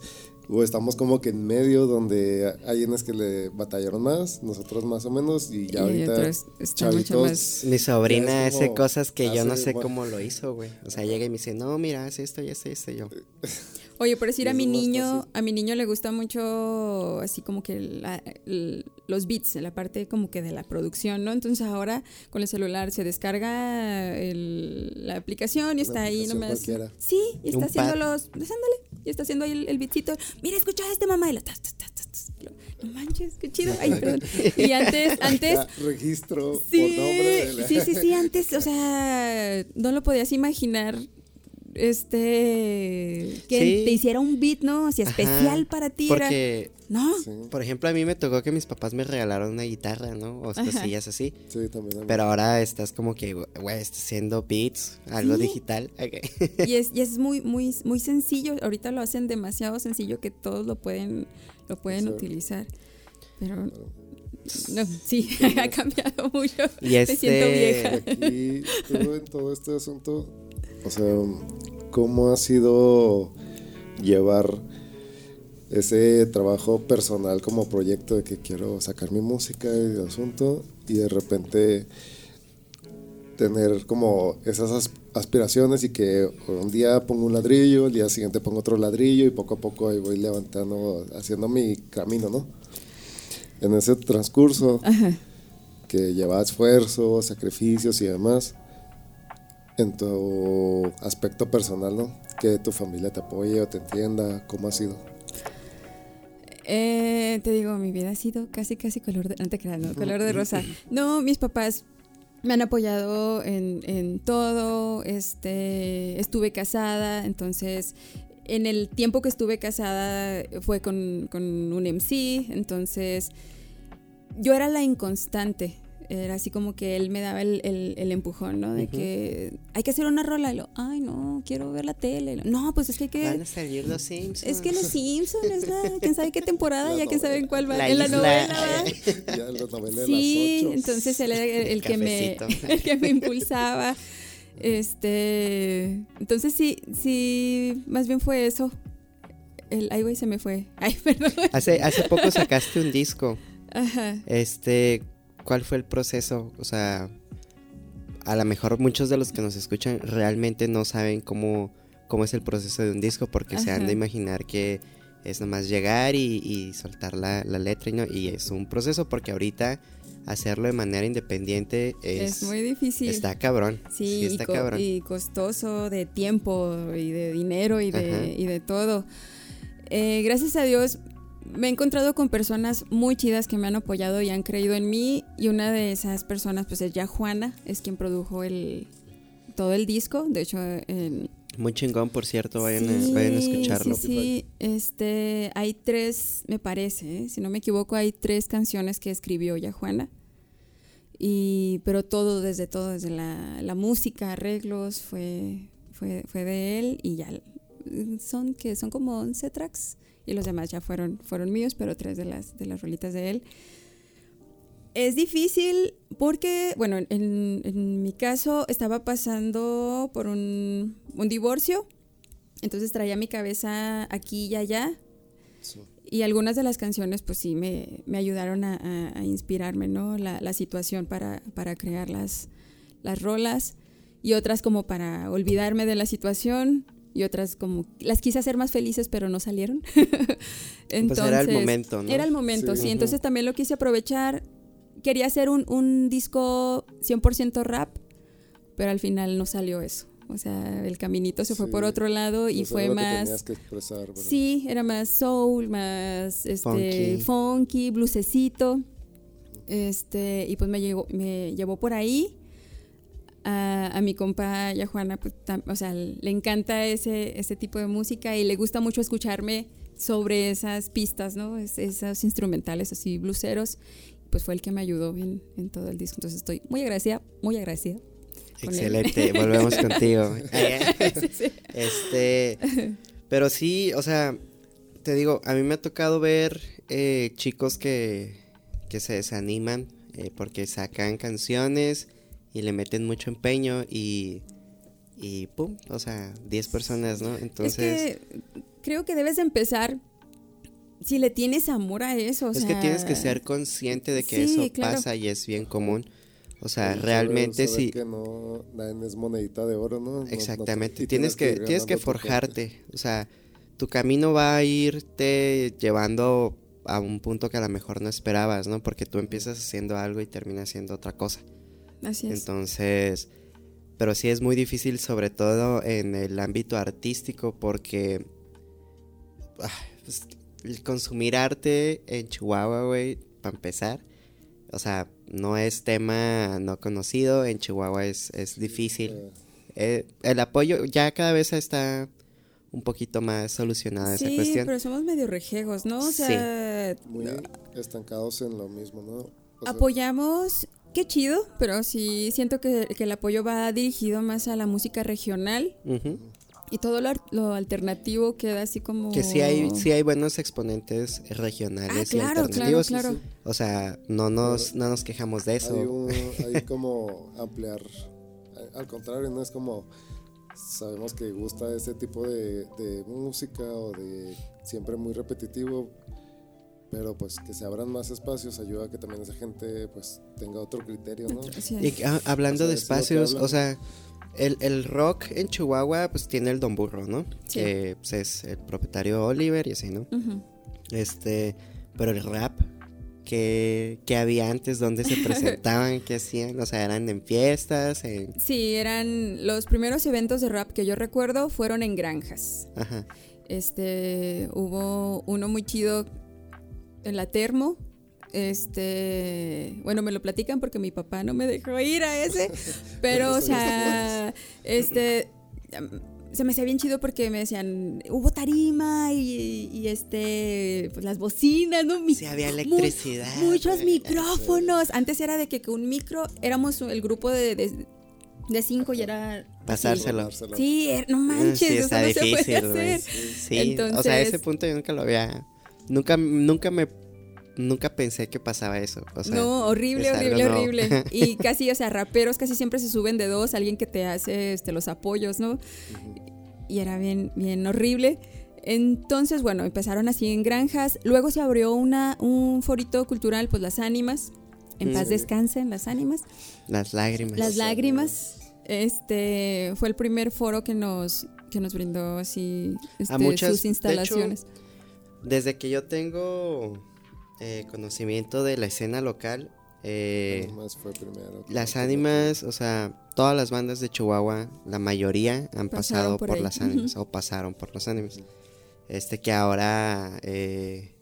o estamos como que en medio donde hay quienes que le batallaron más, nosotros más o menos, y ya ahorita chavitos, Mi sobrina hace cosas que yo no sé cómo lo hizo, güey. O sea, llega y me dice, no, mira, hace esto y hace esto, y yo... Oye, por decir a mi niño, a mi niño le gusta mucho así como que los beats, la parte como que de la producción, ¿no? Entonces ahora con el celular se descarga la aplicación y está ahí nomás. Sí, y está haciendo los, pues ándale, y está haciendo ahí el, el beatcito. Mira, escucha a este mamá y lo no manches, qué chido. Ay, perdón. Y antes, antes. registro sí, por nombre. Sí, sí, sí, antes, o sea, no lo podías imaginar este que te hiciera un beat, ¿no? Así especial para ti. Porque, ¿no? Por ejemplo, a mí me tocó que mis papás me regalaron una guitarra, ¿no? O cosillas así. Sí, también. Pero ahora estás como que, güey, estás haciendo beats, algo digital. Y es, y es muy, muy, muy sencillo. Ahorita lo hacen demasiado sencillo que todos lo pueden, lo pueden utilizar. Pero no, sí, ha cambiado mucho. Y Me siento este vieja. Y tú en todo este asunto o sea, ¿cómo ha sido llevar ese trabajo personal como proyecto de que quiero sacar mi música y el asunto y de repente tener como esas aspiraciones y que un día pongo un ladrillo, el día siguiente pongo otro ladrillo y poco a poco ahí voy levantando, haciendo mi camino, ¿no? En ese transcurso que lleva esfuerzo, sacrificios y demás, en tu aspecto personal, ¿no? Que tu familia te apoye o te entienda, ¿cómo ha sido? Eh, te digo, mi vida ha sido casi, casi color de, no te creas, ¿no? color de rosa. No, mis papás me han apoyado en, en todo, este, estuve casada, entonces en el tiempo que estuve casada fue con, con un MC, entonces yo era la inconstante. Era así como que él me daba el, el, empujón, ¿no? De que hay que hacer una rola. Y lo, ay, no, quiero ver la tele. no, pues es que hay que. Van a salir los Simpsons. Es que los Simpsons, es la, quién sabe qué temporada, ya quién sabe en cuál va. en la novela. ya la novela sí, las entonces él era el, que me, el que me impulsaba. Este. Entonces sí, sí, más bien fue eso. El, ay, güey, se me fue. Ay, perdón. Hace, hace poco sacaste un disco. Ajá. Este, ¿cuál fue el proceso? O sea, a lo mejor muchos de los que nos escuchan realmente no saben cómo, cómo es el proceso de un disco porque se han de imaginar que es nomás llegar y, soltar la, letra y, no, y es un proceso porque ahorita hacerlo de manera independiente es, muy difícil. Está cabrón. Sí, está y, cabrón. y costoso de tiempo y de dinero y de, y de todo. Eh, gracias a Dios me he encontrado con personas muy chidas que me han apoyado y han creído en mí y una de esas personas pues es ya Juana, es quien produjo el todo el disco, de hecho muy chingón, por cierto, vayan, a, escucharlo. Sí, sí, este, hay tres, me parece, ¿eh? si no me equivoco, hay tres canciones que escribió ya Juana. Y, pero todo, desde todo, desde la, la música, arreglos, fue, fue, fue de él y ya son que son como 11 tracks y los demás ya fueron, fueron míos, pero tres de las, de las rolitas de él. Es difícil porque, bueno, en, en mi caso estaba pasando por un, un, divorcio, entonces traía mi cabeza aquí y allá. Y algunas de las canciones, pues sí, me, me ayudaron a, a, inspirarme, ¿no? La, la situación para, para, crear las, las rolas y otras como para olvidarme de la situación y otras como las quise hacer más felices pero no salieron. entonces, pues era el momento, ¿no? Era el momento, sí. Entonces también lo quise aprovechar. Quería hacer un, un disco 100% rap, pero al final no salió eso. O sea, el caminito se fue por otro lado y fue más. Que expresar, sí, era más soul, más este, funky, funky blusecito. Este, y pues me, llegó, me llevó por ahí a, mi compa y a Juana, pues, o sea, le encanta ese, ese tipo de música y le gusta mucho escucharme sobre esas pistas, ¿no? esos instrumentales así bluseros. Pues fue el que me ayudó en, en todo el disco. Entonces estoy muy agradecida, muy agradecida. Excelente, volvemos contigo. Este, pero sí, o sea, te digo, a mí me ha tocado ver eh, chicos que, que se desaniman eh, porque sacan canciones y le meten mucho empeño y, y pum, o sea, 10 personas, ¿no? Entonces... creo que debes empezar si le tienes amor a eso. es que tienes que ser consciente de que eso pasa y es bien común. O sea, realmente sí. que no es monedita de oro, ¿no? Exactamente. tienes que, tienes que forjarte. O sea, tu camino va a irte llevando a un punto que a lo mejor no esperabas, ¿no? Porque tú empiezas haciendo algo y terminas haciendo otra cosa. Así es. Entonces, pero sí es muy difícil, sobre todo en el ámbito artístico, porque ah, pues, el consumir arte en Chihuahua, güey, para empezar, o sea, no es tema no conocido, en Chihuahua es, es difícil. Eh, el apoyo ya cada vez está un poquito más solucionada esa cuestión. Sí, pero somos medio rejegos, ¿no? O sea, muy estancados en lo mismo, ¿no? apoyamos qué chido, pero sí siento que, el apoyo va dirigido más a la música regional. Y todo lo, alternativo queda así como... Que sí hay, sí hay buenos exponentes regionales ah, y alternativos. Claro, claro. O sea, no nos, no nos quejamos de eso. Hay, como ampliar. Al contrario, no es como... Sabemos que gusta ese tipo de, de música o de siempre muy repetitivo, pero pues que se abran más espacios ayuda a que también esa gente pues tenga otro criterio, ¿no? Y ah, hablando de espacios, o sea, el, el, rock en Chihuahua pues tiene el Don Burro, ¿no? Que pues, es el propietario Oliver y así, ¿no? Este, pero el rap que, que, había antes, donde se presentaban, qué hacían, o sea, eran en fiestas, en... Sí, eran los primeros eventos de rap que yo recuerdo fueron en granjas. Ajá. Este, hubo uno muy chido en la termo. Este, bueno, me lo platican porque mi papá no me dejó ir a ese, pero o sea, este se me hacía bien chido porque me decían, hubo tarima y, este, pues las bocinas, ¿no? sí, había electricidad. muchos micrófonos. Antes era de que, un micro, éramos el grupo de, de, cinco y era... Pasárselo. Sí, er, no manches, sí, difícil, Sí, o sea, ese punto yo nunca lo había... Nunca, nunca me nunca pensé que pasaba eso. no, horrible, horrible, horrible. Y casi, o sea, raperos casi siempre se suben de dos, alguien que te hace este, los apoyos, ¿no? Y era bien, bien horrible. Entonces, bueno, empezaron así en granjas. Luego se abrió una, un forito cultural, pues las ánimas. En paz descansen las ánimas. Las lágrimas. Las lágrimas. Este fue el primer foro que nos, que nos brindó así este, sus instalaciones. Desde que yo tengo eh, conocimiento de la escena local. Eh, las ánimas, o sea, todas las bandas de Chihuahua, la mayoría han pasado por, las ánimas o pasaron por las ánimas. Este que ahora eh,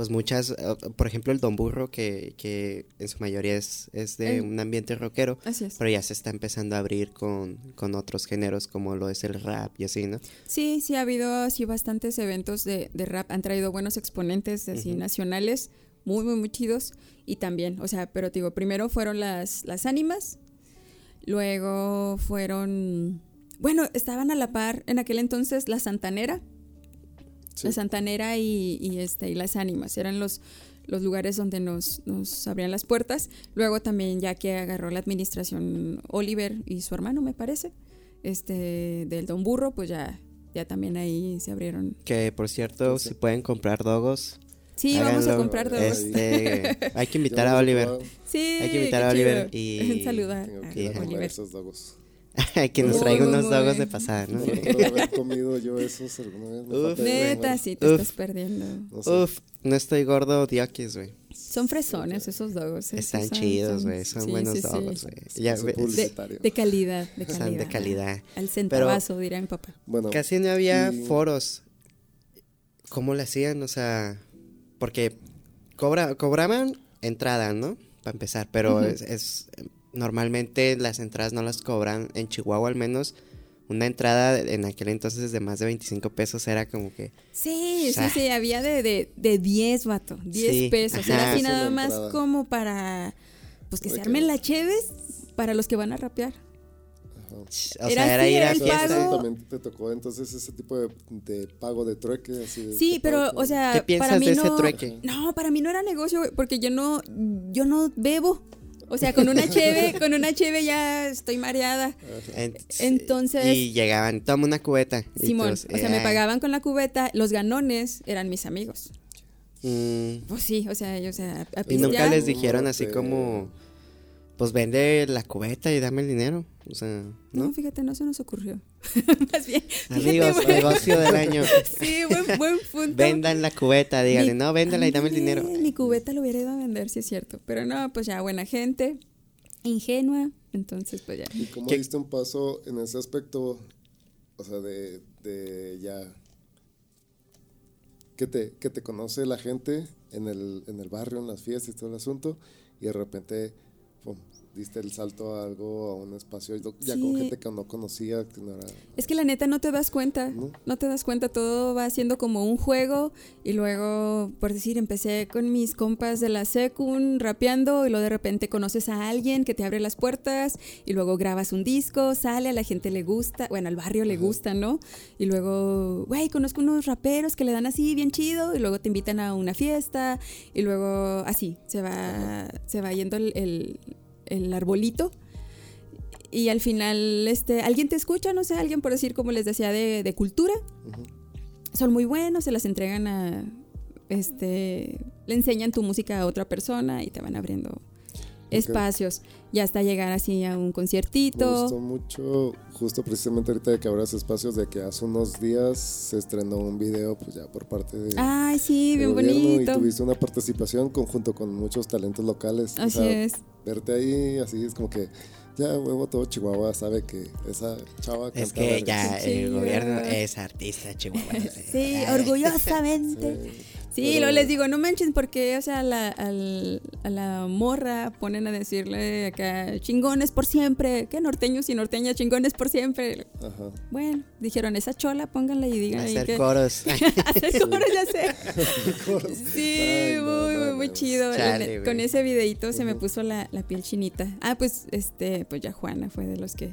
pues muchas, eh, por ejemplo el Don Burro, que, que en su mayoría es, es de un ambiente rockero, pero ya se está empezando a abrir con, con, otros géneros como lo es el rap y así, ¿no? Sí, sí, ha habido así bastantes eventos de, de rap, han traído buenos exponentes así nacionales, muy, muy, muy chidos, y también, o sea, pero digo, primero fueron las, las ánimas, luego fueron, bueno, estaban a la par en aquel entonces la Santanera, la Santanera y, este, y las Ánimas. Eran los, los lugares donde nos, nos abrían las puertas. Luego también ya que agarró la administración Oliver y su hermano, me parece, este, del Don Burro, pues ya, ya también ahí se abrieron. Que por cierto, si pueden comprar dogos. Sí, vamos a comprar dogos. Este, hay que invitar a Oliver. Sí, hay que invitar a Oliver y saludar a Oliver. Esos dogos. que nos traiga unos dogos de pasada, ¿no? Haber comido yo esos alguna vez. Uf, neta, sí te estás perdiendo. Uf, no estoy gordo, diaquis, güey. Son fresones esos dogos. ¿eh? Están chidos, güey. Son, buenos dogos, güey. de, de, calidad, de calidad. Son de calidad. Al centavazo, dirá mi papá. Bueno, Casi no había foros. ¿Cómo le hacían? O sea, porque cobra, cobraban entrada, ¿no? Para empezar, pero es normalmente las entradas no las cobran, en Chihuahua al menos, una entrada en aquel entonces de más de 25 pesos era como que... Sí, sí, sí, había de, de, de 10, vato, 10 pesos. Era así nada más como para, pues que se armen las cheves para los que van a rapear. O sea, era ir a fiesta. También te tocó entonces ese tipo de, pago de trueque. Así sí, pero, o sea, ¿qué piensas para mí de no, ese trueque? No, para mí no era negocio, porque yo no, yo no bebo. O sea, con una cheve, con una cheve ya estoy mareada. Entonces. Y llegaban, toma una cubeta. Simón, o sea, me pagaban con la cubeta. Los ganones eran mis amigos. Mm. Pues sí, o sea, ellos, o sea, Y nunca les dijeron así como pues vende la cubeta y dame el dinero. O sea, ¿no? fíjate, no se nos ocurrió. Más bien. Amigos, negocio del año. sí, buen, buen punto. Vendan la cubeta, díganle, no, véndela y dame el dinero. Mi cubeta lo hubiera ido a vender, si es cierto. Pero no, pues ya, buena gente, ingenua, entonces pues ya. ¿Y cómo diste un paso en ese aspecto? O sea, de, de ya. Que te, que te conoce la gente en el, en el barrio, en las fiestas y todo el asunto, y de repente diste el salto a algo, a un espacio ya con gente que no conocía. Que no era... Es que la neta no te das cuenta, ¿No? te das cuenta, todo va siendo como un juego y luego, por decir, empecé con mis compas de la secun rapeando y luego de repente conoces a alguien que te abre las puertas y luego grabas un disco, sale, a la gente le gusta, bueno, al barrio le gusta, ¿no? Y luego, güey, conozco unos raperos que le dan así bien chido y luego te invitan a una fiesta y luego así, se va, se va yendo el el arbolito. Y al final, este, alguien te escucha, no sé, alguien por decir, como les decía, de, cultura. Son muy buenos, se las entregan a, este, le enseñan tu música a otra persona y te van abriendo espacios. Ya hasta llegar así a un conciertito. Me gustó mucho, justo precisamente ahorita de que abras espacios, de que hace unos días se estrenó un video, pues ya por parte de. Ay, sí, bien bonito. Y tuviste una participación conjunto con muchos talentos locales. Así es. Verte ahí, así es como que ya huevo todo Chihuahua sabe que esa chava es que ya el gobierno es artista Chihuahua sí orgullosamente Sí, lo les digo, no manchen porque, o sea, la, a la morra ponen a decirle acá, chingones por siempre, ¿qué norteños y norteñas chingones por siempre? Ajá. Bueno, dijeron, esa chola, pónganla y digan Hacer que... coros. Hacer coros, ya sé. sí, muy, muy, muy chido. Con ese videito se me puso la, la piel chinita. Ah, pues, este, pues ya Juana fue de los que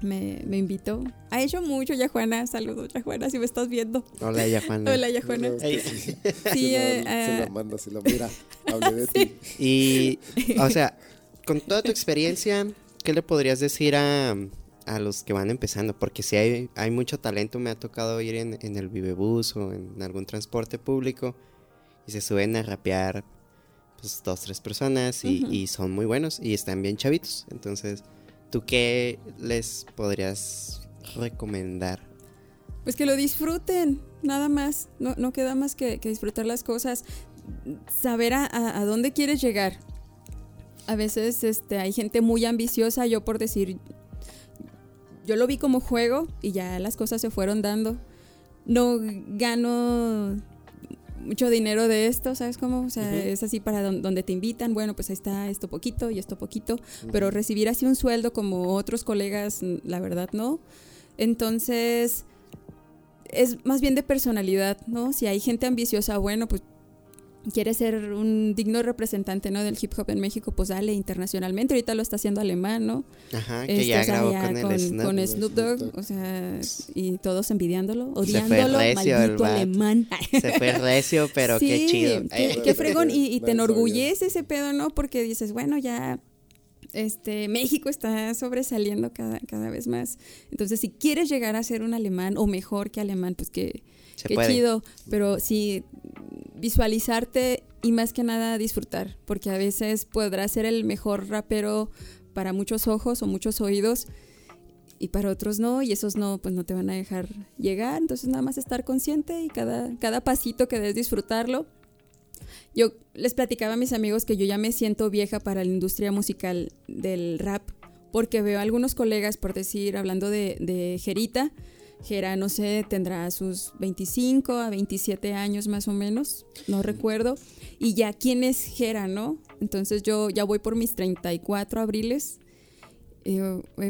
me, me, invitó. Ha hecho mucho, ya Juana. Saludos, ya Juana, si me estás viendo. Hola, ya Juana. Hola, ya Juana. Sí, sí eh, se la manda, se la mira. Hable de ti. Y, o sea, con toda tu experiencia, ¿qué le podrías decir a, a los que van empezando? Porque si hay, hay mucho talento, me ha tocado ir en, en el vivebús o en algún transporte público y se suben a rapear pues, dos, tres personas y, y son muy buenos y están bien chavitos. Entonces ¿Tú qué les podrías recomendar? Pues que lo disfruten, nada más. No, queda más que, disfrutar las cosas. Saber a, dónde quieres llegar. A veces este, hay gente muy ambiciosa, yo por decir, yo lo vi como juego y ya las cosas se fueron dando. No gano mucho dinero de esto, ¿sabes cómo? O sea, es así para donde te invitan, bueno, pues ahí está esto poquito y esto poquito, pero recibir así un sueldo como otros colegas, la verdad no. Entonces, es más bien de personalidad, ¿no? Si hay gente ambiciosa, bueno, pues quiere ser un digno representante ¿no? del hip hop en México, pues dale internacionalmente. Ahorita lo está haciendo alemán, ¿no? Ajá, que ya grabó con, con, Snoop, con Snoop Dogg, o sea, y todos envidiándolo, odiándolo, maldito alemán. Se fue recio, pero qué chido. Qué, fregón, y, te enorgullece ese pedo, ¿no? Porque dices, bueno, ya este, México está sobresaliendo cada, cada vez más. Entonces, si quieres llegar a ser un alemán o mejor que alemán, pues que, qué chido. Pero sí, visualizarte y más que nada disfrutar, porque a veces podrás ser el mejor rapero para muchos ojos o muchos oídos y para otros no, y esos no, pues no te van a dejar llegar. Entonces, nada más estar consciente y cada, cada pasito que des disfrutarlo yo les platicaba a mis amigos que yo ya me siento vieja para la industria musical del rap, porque veo a algunos colegas, por decir, hablando de, de Gerita, Gera, no sé, tendrá sus 25 a 27 años más o menos, no recuerdo. Y ya, ¿quién es Gera, no? Entonces yo ya voy por mis 34 abriles. Y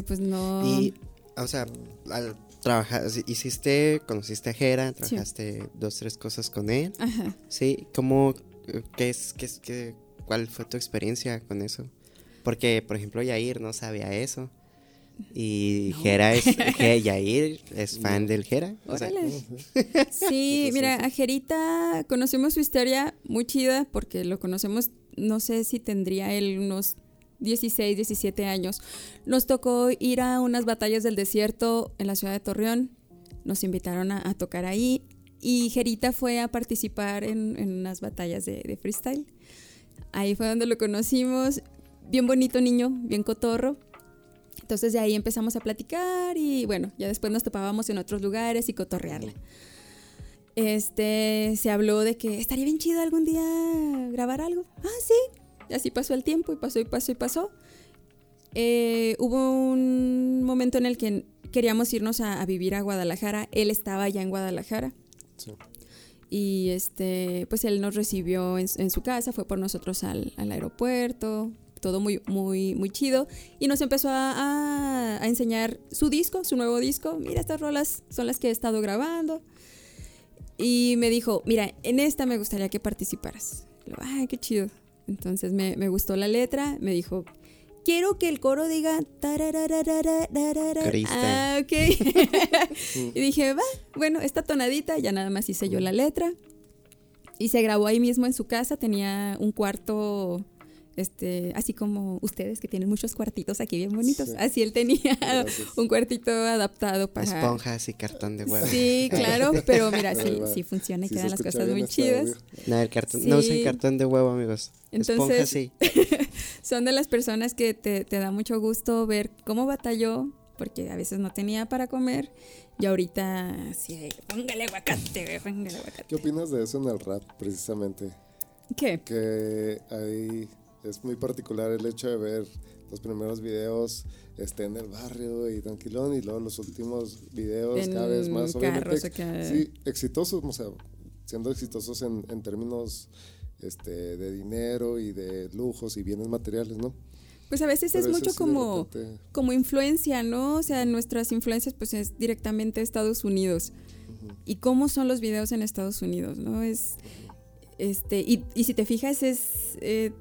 pues no. Y, o sea, al trabajar, hiciste, conociste a Gera, trabajaste dos, tres cosas con él. Ajá. Sí, ¿cómo, ¿Qué es, qué es, qué, ¿Cuál fue tu experiencia con eso? Porque, por ejemplo, Yair no sabía eso. Y Jera es, Yair es fan del Jera. sí, mira, a Jerita conocemos su historia muy chida porque lo conocemos, no sé si tendría él unos 16, 17 años. Nos tocó ir a unas batallas del desierto en la ciudad de Torreón. Nos invitaron a tocar ahí. Y Jerita fue a participar en, unas batallas de, freestyle. Ahí fue donde lo conocimos. Bien bonito niño, bien cotorro. Entonces de ahí empezamos a platicar y bueno, ya después nos topábamos en otros lugares y cotorrearla. Este, se habló de que estaría bien chido algún día grabar algo. Ah, sí. Y así pasó el tiempo y pasó y pasó y pasó. Eh, hubo un momento en el que queríamos irnos a, a, vivir a Guadalajara. Él estaba ya en Guadalajara. Y este, pues él nos recibió en, su casa, fue por nosotros al, aeropuerto, todo muy, muy, muy chido. Y nos empezó a, enseñar su disco, su nuevo disco. Mira, estas rolas son las que he estado grabando. Y me dijo, mira, en esta me gustaría que participaras. Ay, qué chido. Entonces me, me gustó la letra, me dijo, quiero que el coro diga Ah, ok. y dije, va, bueno, esta tonadita, ya nada más hice yo la letra. Y se grabó ahí mismo en su casa, tenía un cuarto este, así como ustedes que tienen muchos cuartitos aquí bien bonitos, así él tenía un cuartito adaptado para esponjas y cartón de huevo. Sí, claro, pero mira, sí, sí funciona y quedan las cosas muy chidas. No, el cartón, no usen cartón de huevo, amigos. Entonces, sí. son de las personas que te, te da mucho gusto ver cómo batalló, porque a veces no tenía para comer y ahorita sí, póngale aguacate, póngale aguacate. ¿Qué opinas de eso en el rap, precisamente? ¿Qué? Que hay es muy particular el hecho de ver los primeros videos este, en el barrio y tranquilón y luego los últimos videos cada vez más obviamente sí, exitosos, o sea, siendo exitosos en, en términos este, de dinero y de lujos y bienes materiales, ¿no? Pues a veces es mucho como, como influencia, ¿no? O sea, nuestras influencias pues es directamente Estados Unidos. ¿Y cómo son los videos en Estados Unidos, no? Es, este, y, y si te fijas es... Eh,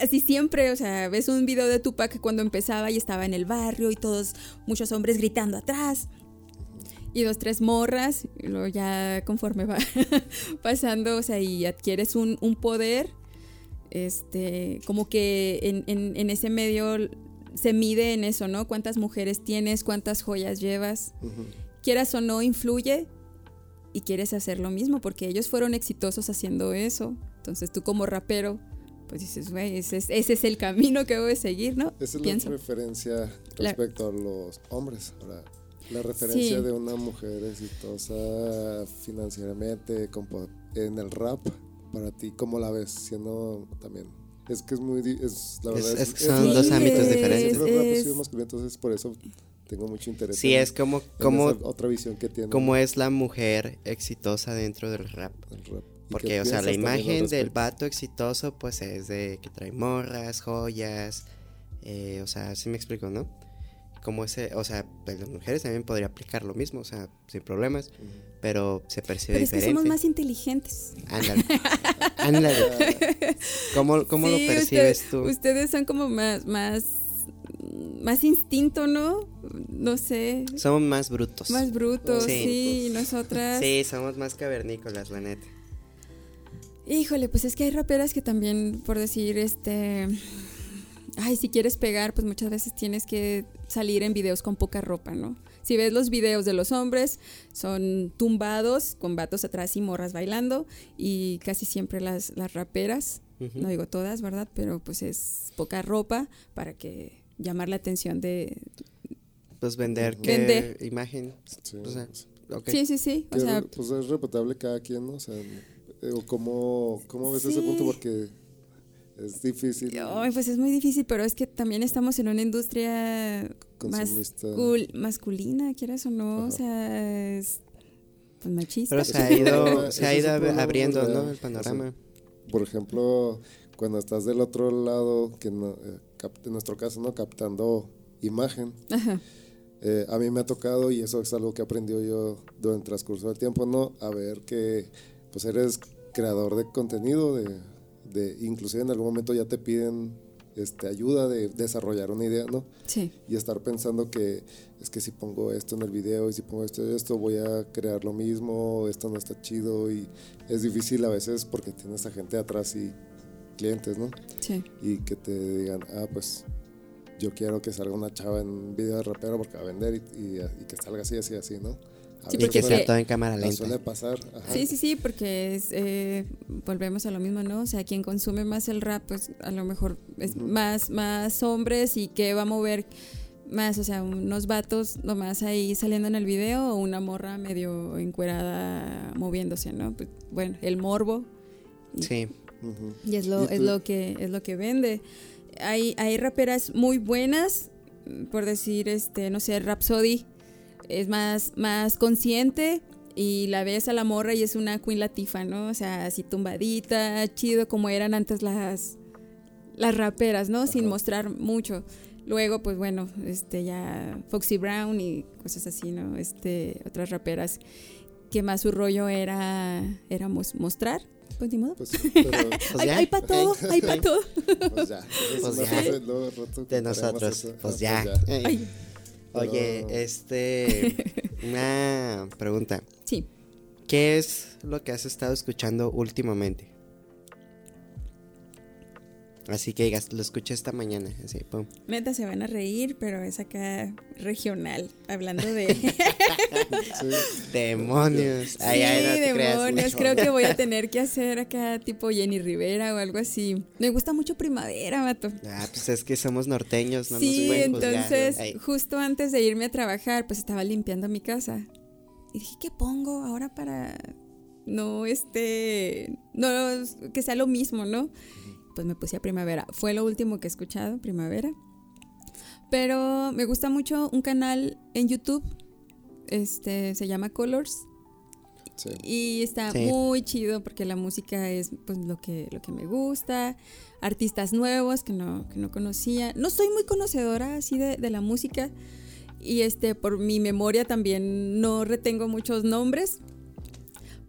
así siempre, o sea, ves un video de Tupac cuando empezaba y estaba en el barrio y todos, muchos hombres gritando atrás. Y dos, tres morras, y luego ya conforme va pasando, o sea, y adquieres un, un poder, este, como que en, en, en, ese medio se mide en eso, ¿no? Cuántas mujeres tienes, cuántas joyas llevas, quieras o no, influye y quieres hacer lo mismo, porque ellos fueron exitosos haciendo eso, entonces tú como rapero, pues dices, güey, ese, es, ese es el camino que voy a seguir, ¿no? Esa es Pienso. la referencia respecto la... a los hombres, ahora la referencia sí. de una mujer exitosa financieramente en el rap, para ti, ¿cómo la ves? Siendo también. Es que es muy. Es, la verdad, es, es que son dos ámbitos diferentes. entonces, por eso tengo mucho interés. Sí, en, es como. como otra visión que tiene. Como es la mujer exitosa dentro del rap. El rap. Porque, o sea, la imagen del vato exitoso, pues es de que trae morras, joyas. Eh, o sea, sí me explico, ¿no? como ese, o sea, pues las mujeres también podría aplicar lo mismo, o sea, sin problemas, uh -huh. pero se percibe pero diferente. Es que somos más inteligentes. Ándale. Ándale. ¿Cómo, cómo sí, lo percibes usted, tú? Ustedes son como más, más, más instinto, ¿no? No sé. Somos más brutos. Más brutos, sí, sí nosotras. Sí, somos más cavernícolas, la neta. Híjole, pues es que hay raperas que también, por decir, este ay, si quieres pegar, pues muchas veces tienes que salir en videos con poca ropa, ¿no? Si ves los videos de los hombres, son tumbados, con vatos atrás y morras bailando, y casi siempre las, las raperas, uh -huh. no digo todas, ¿verdad? Pero pues es poca ropa para que llamar la atención de... Pues vender, ¿qué vender. imagen? Sí, o sea, okay. sí, sí, sí. O sea, pues es respetable cada quien, ¿no? O sea, ¿cómo, cómo ves sí. ese punto? Porque es difícil. Ay, pues es muy difícil, pero es que también estamos en una industria mascul masculina, quieras o no, Ajá. o sea, es pues machista. Pero se ha ido, se ha ido abriendo, ¿no? El panorama. O por ejemplo, cuando estás del otro lado, que no, eh, en nuestro caso, ¿no? Captando imagen. Ajá. Eh, a mí me ha tocado, y eso es algo que aprendió yo durante el transcurso del tiempo, ¿no? A ver que pues eres creador de contenido, de de, inclusive en algún momento ya te piden este, ayuda de desarrollar una idea, ¿no? Sí. Y estar pensando que es que si pongo esto en el video y si pongo esto y esto voy a crear lo mismo, esto no está chido y es difícil a veces porque tienes a gente atrás y clientes, ¿no? Sí. Y que te digan, ah, pues yo quiero que salga una chava en un video de rapero porque va a vender y, y, y que salga así, así, así, ¿no? Sí, y que sea todo en cámara lenta. Suele pasar. Ajá. Sí, sí, sí, porque es, eh, volvemos a lo mismo, ¿no? O sea, quien consume más el rap, pues a lo mejor es uh -huh. más, más hombres y que va a mover más, o sea, unos vatos nomás ahí saliendo en el video o una morra medio encuerada moviéndose, ¿no? Pues, bueno, el morbo. Y, sí. Uh -huh. Y es lo, ¿Y es lo que es lo que vende. Hay, hay raperas muy buenas, por decir, este, no sé, Rhapsody es más, más consciente y la ves a la morra y es una Queen Latifa, ¿no? O sea, así tumbadita, chido como eran antes las, las raperas, ¿no? Ajá. Sin mostrar mucho. Luego, pues bueno, este ya Foxy Brown y cosas así, ¿no? Este, otras raperas que más su rollo era, era mostrar. Pues ni modo. Pues, pero, pues hay, hay para todo, hay para todo. Pues ya. Pues ya. De nosotros. Pues ya. Pues ya. Ay. Oye, este. Una pregunta. Sí. ¿Qué es lo que has estado escuchando últimamente? Así que digas, lo escuché esta mañana. Así, pum. Neta, se van a reír, pero es acá regional, hablando de. sí. Demonios. Ay, ay, no demonios. Creo que voy a tener que hacer acá tipo Jenny Rivera o algo así. Me gusta mucho primavera, vato. Ah, pues es que somos norteños, no sí, nos pueden entonces, juzgar. justo antes de irme a trabajar, pues estaba limpiando mi casa. Y dije, ¿qué pongo ahora para no este. No, que sea lo mismo, ¿no? Pues me puse a primavera. Fue lo último que he escuchado, primavera. Pero me gusta mucho un canal en YouTube. Este se llama Colors. Y está muy chido porque la música es pues lo que, lo que me gusta. Artistas nuevos que no, que no conocía. No soy muy conocedora así de, de la música. Y este, por mi memoria también no retengo muchos nombres.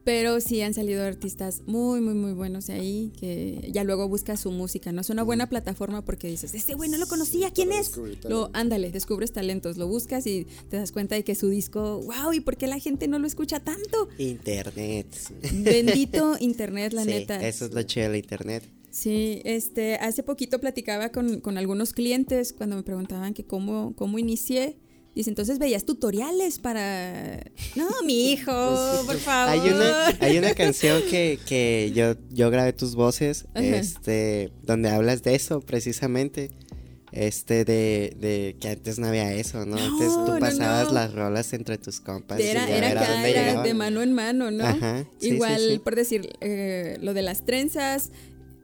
Pero sí han salido artistas muy, muy, muy buenos ahí, que ya luego buscas su música, ¿no? Es una buena plataforma porque dices, este güey no lo conocía, ¿quién es? Lo, ándale, descubres talentos, lo buscas y te das cuenta de que su disco, wow, ¿y por qué la gente no lo escucha tanto? Internet. Bendito Internet, la sí, neta. Eso es lo chido de Internet. Sí, este, hace poquito platicaba con, con algunos clientes cuando me preguntaban que cómo, cómo inicié. Dice, entonces veías tutoriales para... No, mi hijo, por favor. Hay una, hay una canción que, que yo, yo grabé tus voces, este, donde hablas de eso precisamente. Este, de, de que antes no había eso, ¿no? antes tú pasabas las rolas entre tus compas. Era, era, era, era de mano en mano, ¿no? Ajá, Igual, por decir, eh, lo de las trenzas,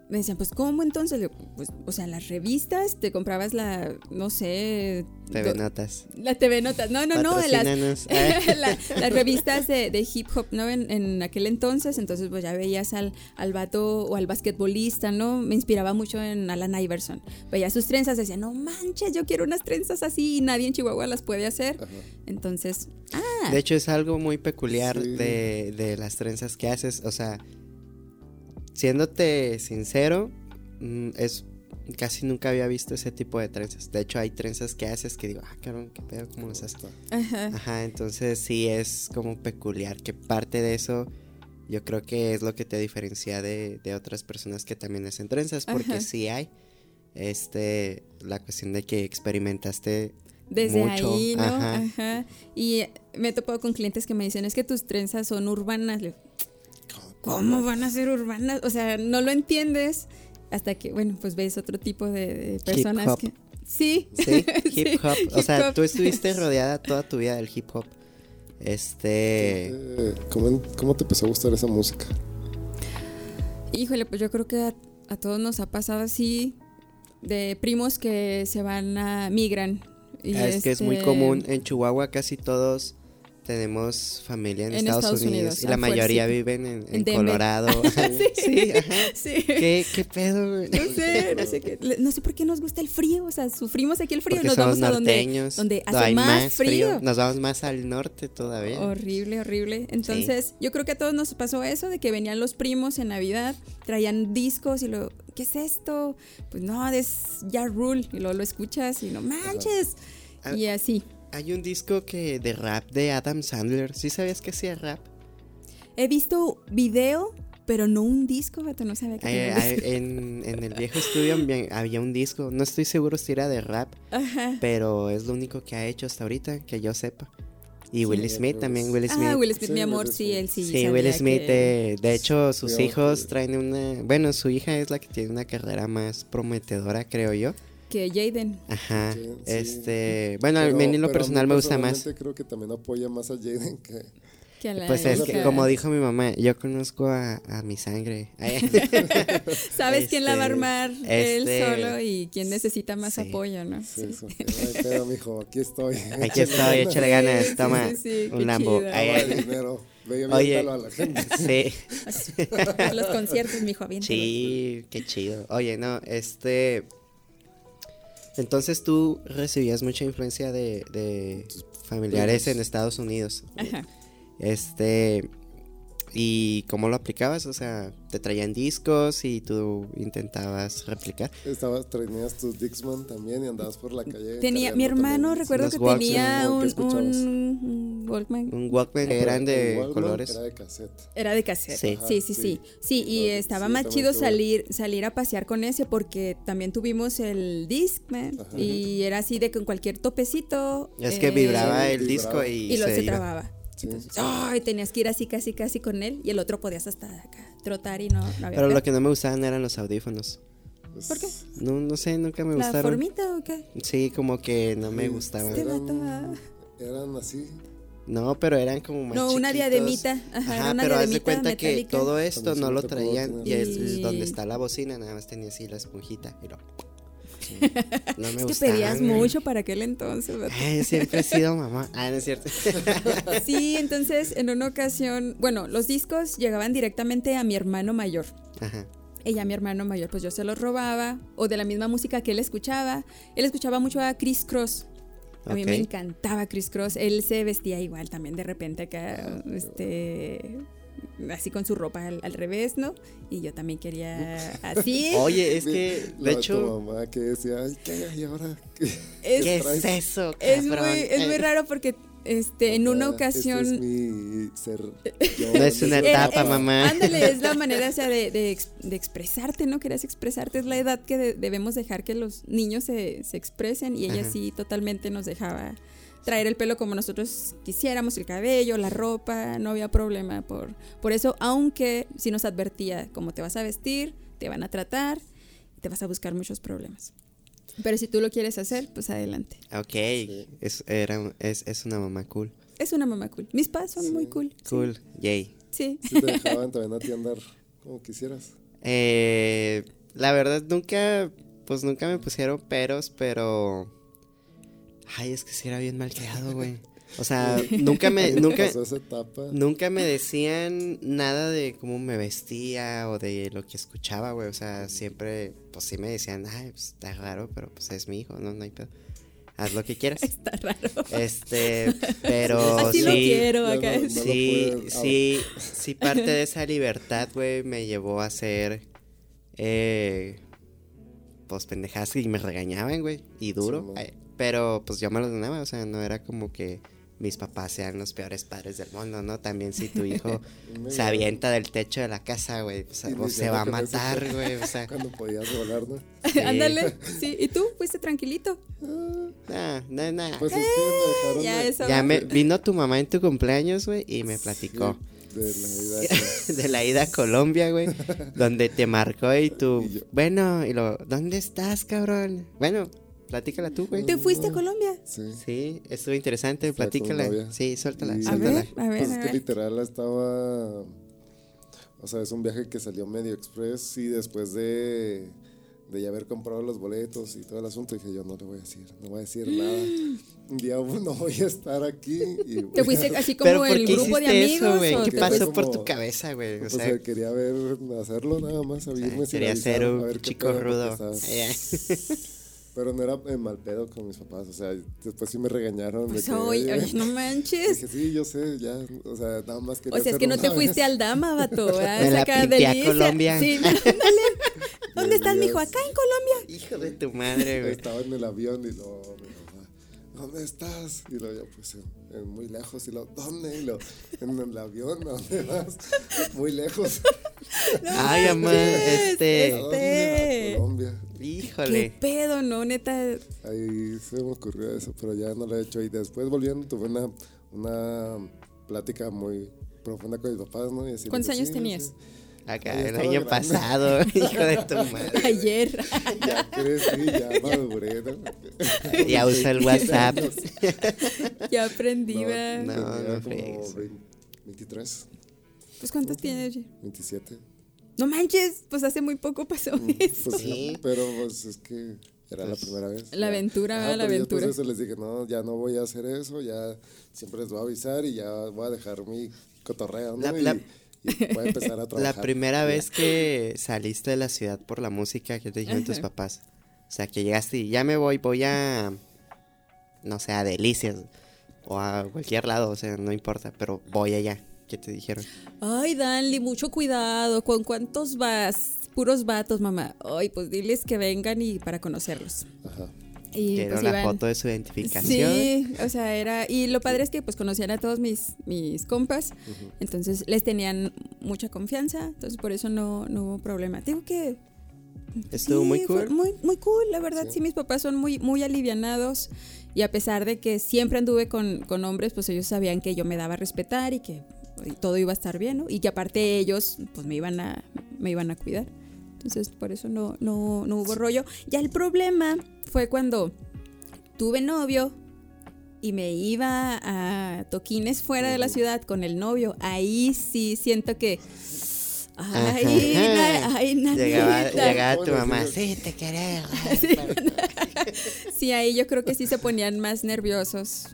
me decían, pues, ¿cómo entonces? Pues, o sea, las revistas, te comprabas la, no sé... TV Notas. La TV Notas, no, no, no, las, las revistas de, de, hip hop, ¿no? En, en, aquel entonces, entonces pues ya veías al, al vato o al basquetbolista, ¿no? Me inspiraba mucho en Alan Iverson. Veía sus trenzas, decía, no manches, yo quiero unas trenzas así y nadie en Chihuahua las puede hacer. Entonces, ah. De hecho, es algo muy peculiar de, de las trenzas que haces, o sea siéndote sincero, mm, es casi nunca había visto ese tipo de trenzas. De hecho, hay trenzas que haces que digo, ah, cabrón, qué pedo, cómo las haces. Ajá. Ajá, entonces sí es como peculiar que parte de eso yo creo que es lo que te diferencia de, de otras personas que también hacen trenzas, porque sí hay este la cuestión de que experimentaste desde ahí, ¿no? Ajá. Y me he topado con clientes que me dicen, es que tus trenzas son urbanas. ¿Cómo van a ser urbanas? O sea, no lo entiendes hasta que, bueno, pues ves otro tipo de, personas que... Sí. Sí, hip hop. o sea, tú estuviste rodeada toda tu vida del hip hop. Este... Eh, ¿Cómo, te empezó a gustar esa música? Híjole, pues yo creo que a, todos nos ha pasado así de primos que se van a migran. Y ah, es que es muy este común en Chihuahua casi todos tenemos familia en, Estados, Unidos, y la mayoría viven en, Colorado. sí, sí, ¿Qué, ¿Qué, pedo? No sé, no sé, qué, no sé por qué nos gusta el frío, o sea, sufrimos aquí el frío, nos vamos a donde, donde hace más, frío. Nos vamos más al norte todavía. Horrible, horrible. Entonces, yo creo que a todos nos pasó eso de que venían los primos en Navidad, traían discos y lo, ¿qué es esto? Pues no, es Ya Rule y luego lo escuchas y no manches. Y así. Hay un disco que de rap de Adam Sandler. ¿Sí sabías que hacía rap? He visto video, pero no un disco, no sabía que en, en, el viejo estudio había un disco. No estoy seguro si era de rap, pero es lo único que ha hecho hasta ahorita, que yo sepa. Y Will Smith también, Will Smith. Ah, Will Smith, mi amor, sí, él sí. Sí, Will Smith, eh, de hecho, sus hijos traen una... Bueno, su hija es la que tiene una carrera más prometedora, creo yo que Jaden. Ajá. Este, bueno, a mí en lo personal me gusta más. creo que también apoya más a Jaden que pues es que, como dijo mi mamá, yo conozco a, mi sangre. Sabes quién la va a este, armar él este, solo y quién necesita más apoyo, ¿no? Sí, sí. pero, mijo, aquí estoy. Aquí estoy, échale ganas, toma un lambo. dinero. Oye, a la gente. Sí. Los conciertos, mijo, bien. Sí, qué chido. Oye, no, este... Entonces tú recibías mucha influencia de, familiares en Estados Unidos. Ajá. Este, ¿Y cómo lo aplicabas? O sea, te traían discos y tú intentabas replicar. Estabas, tenías tus Dixman también y andabas por la calle. Tenía, mi hermano, recuerdo que tenía un, un, Walkman. Un Walkman que eran de colores. Era de cassette. Era de cassette. Sí, sí, sí, sí. Sí, y estaba más chido salir, salir a pasear con ese porque también tuvimos el Discman y era así de con cualquier topecito. Es que eh, vibraba el disco y, y lo se, trababa. Entonces, ay, tenías que ir así casi casi con él y el otro podías hasta acá trotar y no, no había Pero lo que no me gustaban eran los audífonos. ¿Por qué? No, no sé, nunca me gustaron. ¿La formita o qué? Sí, como que no me gustaban. Este eran, eran así. No, pero eran como más No, una diademita. Ajá, una pero haz de cuenta que todo esto no lo traían y es donde está la bocina, nada más tenía así la esponjita y lo... No me es que pedías mucho para aquel entonces. Eh, siempre he sido mamá. Ah, no es cierto. sí, entonces en una ocasión, bueno, los discos llegaban directamente a mi hermano mayor. Ajá. Ella, mi hermano mayor, pues yo se los robaba, o de la misma música que él escuchaba. Él escuchaba mucho a Chris Cross. A mí me encantaba Chris Cross. Él se vestía igual también de repente acá, este, así con su ropa al, revés, ¿no? Y yo también quería así. Oye, es que, de hecho... mamá que decía, ay, ¿qué? ¿Y ahora qué? Es, eso? Es muy, es muy raro porque este, en una ocasión. Este es mi ser. no es una etapa, mamá. Ándale, es la manera, o sea, de, de, expresarte, ¿no? Querías expresarte. Es la edad que debemos dejar que los niños se, se expresen y ella sí totalmente nos dejaba traer el pelo como nosotros quisiéramos, el cabello, la ropa, no había problema por, por eso, aunque sí nos advertía cómo te vas a vestir, te van a tratar, te vas a buscar muchos problemas. Pero si tú lo quieres hacer, pues adelante. Ok, es, era, es, es, una mamá cool. Es una mamá cool. Mis padres son muy cool. Cool, yay. Sí. Si te dejaban también a ti andar como quisieras. Eh, la verdad, nunca, pues nunca me pusieron peros, pero... Ay, es que sí era bien mal creado, güey. O sea, nunca me, nunca, nunca me decían nada de cómo me vestía o de lo que escuchaba, güey. O sea, siempre, pues sí me decían, ay, pues está raro, pero pues es mi hijo, no, no hay pedo. Haz lo que quieras. Está raro. Este, pero Así sí. lo quiero acá. sí, sí, sí, parte de esa libertad, güey, me llevó a hacer, eh, pues pendejadas y me regañaban, güey, y duro. Pero pues yo me lo donaba, o sea, no era como que mis papás sean los peores padres del mundo, ¿no? También si tu hijo se avienta del techo de la casa, güey, pues, o se va a matar, güey, o sea. Cuando podías volar, ¿no? Ándale, sí. ¿Y tú? ¿Fuiste tranquilito? Ah, no, no, Pues es que me dejaron Ya, eso ya me, vino tu mamá en tu cumpleaños, güey, y me platicó. de la ida. de la ida a Colombia, güey, donde te marcó y tú, bueno, y lo, ¿dónde estás, cabrón? Bueno, Platícala tú, güey. ¿Te fuiste a Colombia? Sí. Sí, estuvo interesante, platícala. Sí, suéltala, a ver, a ver, pues es que literal estaba... O sea, es un viaje que salió medio express y después de, de ya haber comprado los boletos y todo el asunto, dije yo no le voy a decir, no voy a decir nada. Un día no voy a estar aquí. Y ¿Te fuiste así como el grupo de amigos? Eso, ¿Qué pasó por tu cabeza, güey? O, sea, quería ver, hacerlo nada más, a Quería ser un chico rudo. Pero no era mal pedo con mis papás, o sea, después sí me regañaron. Pues de que, oye, oye, no manches. Dije, sí, yo sé, ya, o sea, nada más quería O sea, es que no te fuiste al Dama, vato, ¿verdad? Me la a Colombia. Sí, dale. ¿Dónde estás, mijo? Acá en Colombia. Hijo de tu madre, güey. Estaba en el avión y lo, ¿dónde estás? Y lo, ya pues, en, muy lejos, y lo, ¿dónde? Y lo, en el avión, ¿dónde vas? Muy lejos. Ay, mamá, este. este. A Colombia. Híjole. ¿Qué pedo, no, neta? Ahí se me ocurrió eso, pero ya no lo he hecho. Y después volviendo, tuve una, una plática muy profunda con mis papás, ¿no? ¿Cuántos años tenías? Acá, el año pasado, hijo de tu madre. Ayer. Ya crecí, ya maduré, ¿no? Ya usa el WhatsApp. ya aprendí, No, no, no, como 23. Pues ¿cuántos tienes? 27. No manches, pues hace muy poco pasó mm, eso. Pues sí, pero pues es que era la pues, primera vez. La aventura, la aventura. Por eso les dije, no, ya no voy a hacer eso, ya siempre les voy a avisar y ya voy a dejar mi cotorreo, ¿no? La, y, voy a empezar a trabajar. La primera vez que saliste de la ciudad por la música, ¿qué te dijeron tus papás? O sea, que llegaste y ya me voy, voy a, no sé, a Delicias o a cualquier lado, o sea, no importa, pero voy allá. ¿Qué te dijeron? Ay, Danly, mucho cuidado. ¿Con cuántos vas? Puros vatos, mamá. Ay, pues diles que vengan y para conocerlos. Ajá. Y que pues, era una foto de su identificación. Sí, o sea, era. Y lo padre es que pues conocían a todos mis, mis compas. Entonces les tenían mucha confianza. Entonces por eso no, no hubo problema. Digo que. Estuvo muy cool. Muy, muy cool, la verdad. Sí. mis papás son muy, muy alivianados. Y a pesar de que siempre anduve con, con hombres, pues ellos sabían que yo me daba a respetar y que todo iba a estar bien, ¿no? Y que aparte ellos, pues me iban a, me iban a cuidar. Entonces, por eso no, no, no hubo rollo. Ya el problema fue cuando tuve novio y me iba a toquines fuera de la ciudad con el novio. Ahí sí siento que Ay, ay, llegaba, llegaba tu mamá, sí, te querés. Sí. ahí yo creo que sí se ponían más nerviosos.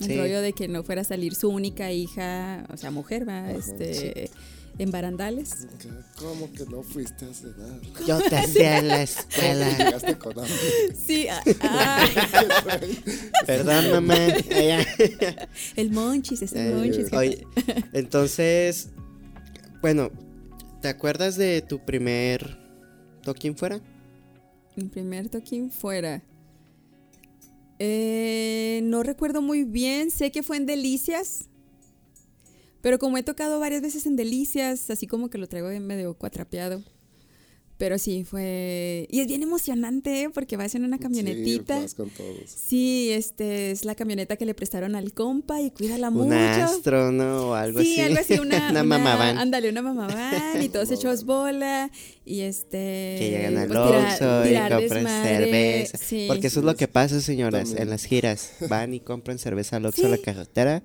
El rollo de que no fuera a salir su única hija, o sea, mujer, va, este en barandales. ¿Cómo que no fuiste a cenar? Yo te hacía en la escuela. Llegaste con hambre. Sí. Ah. Perdón, mamá. el monchis, es el monchis. Oye, entonces, bueno, ¿te acuerdas de tu primer toquín fuera? Mi primer toquín fuera. Eh, no recuerdo muy bien, sé que fue en Delicias. Pero como he tocado varias veces en Delicias, así como que lo traigo medio cuatrapeado. Pero sí, fue... Y es bien emocionante, ¿eh? porque vas en una camionetita. Sí, con todos. Sí, este, es la camioneta que le prestaron al compa y cuídala mucho. Un astro, ¿no? O algo así. Sí, algo así, una... una, van. Ándale, una van y todos hechos bola. Y este... Que llegan al pues, y compran cerveza. Porque eso es lo que pasa, señoras, en las giras. Van y compran cerveza al Oxxo a la carretera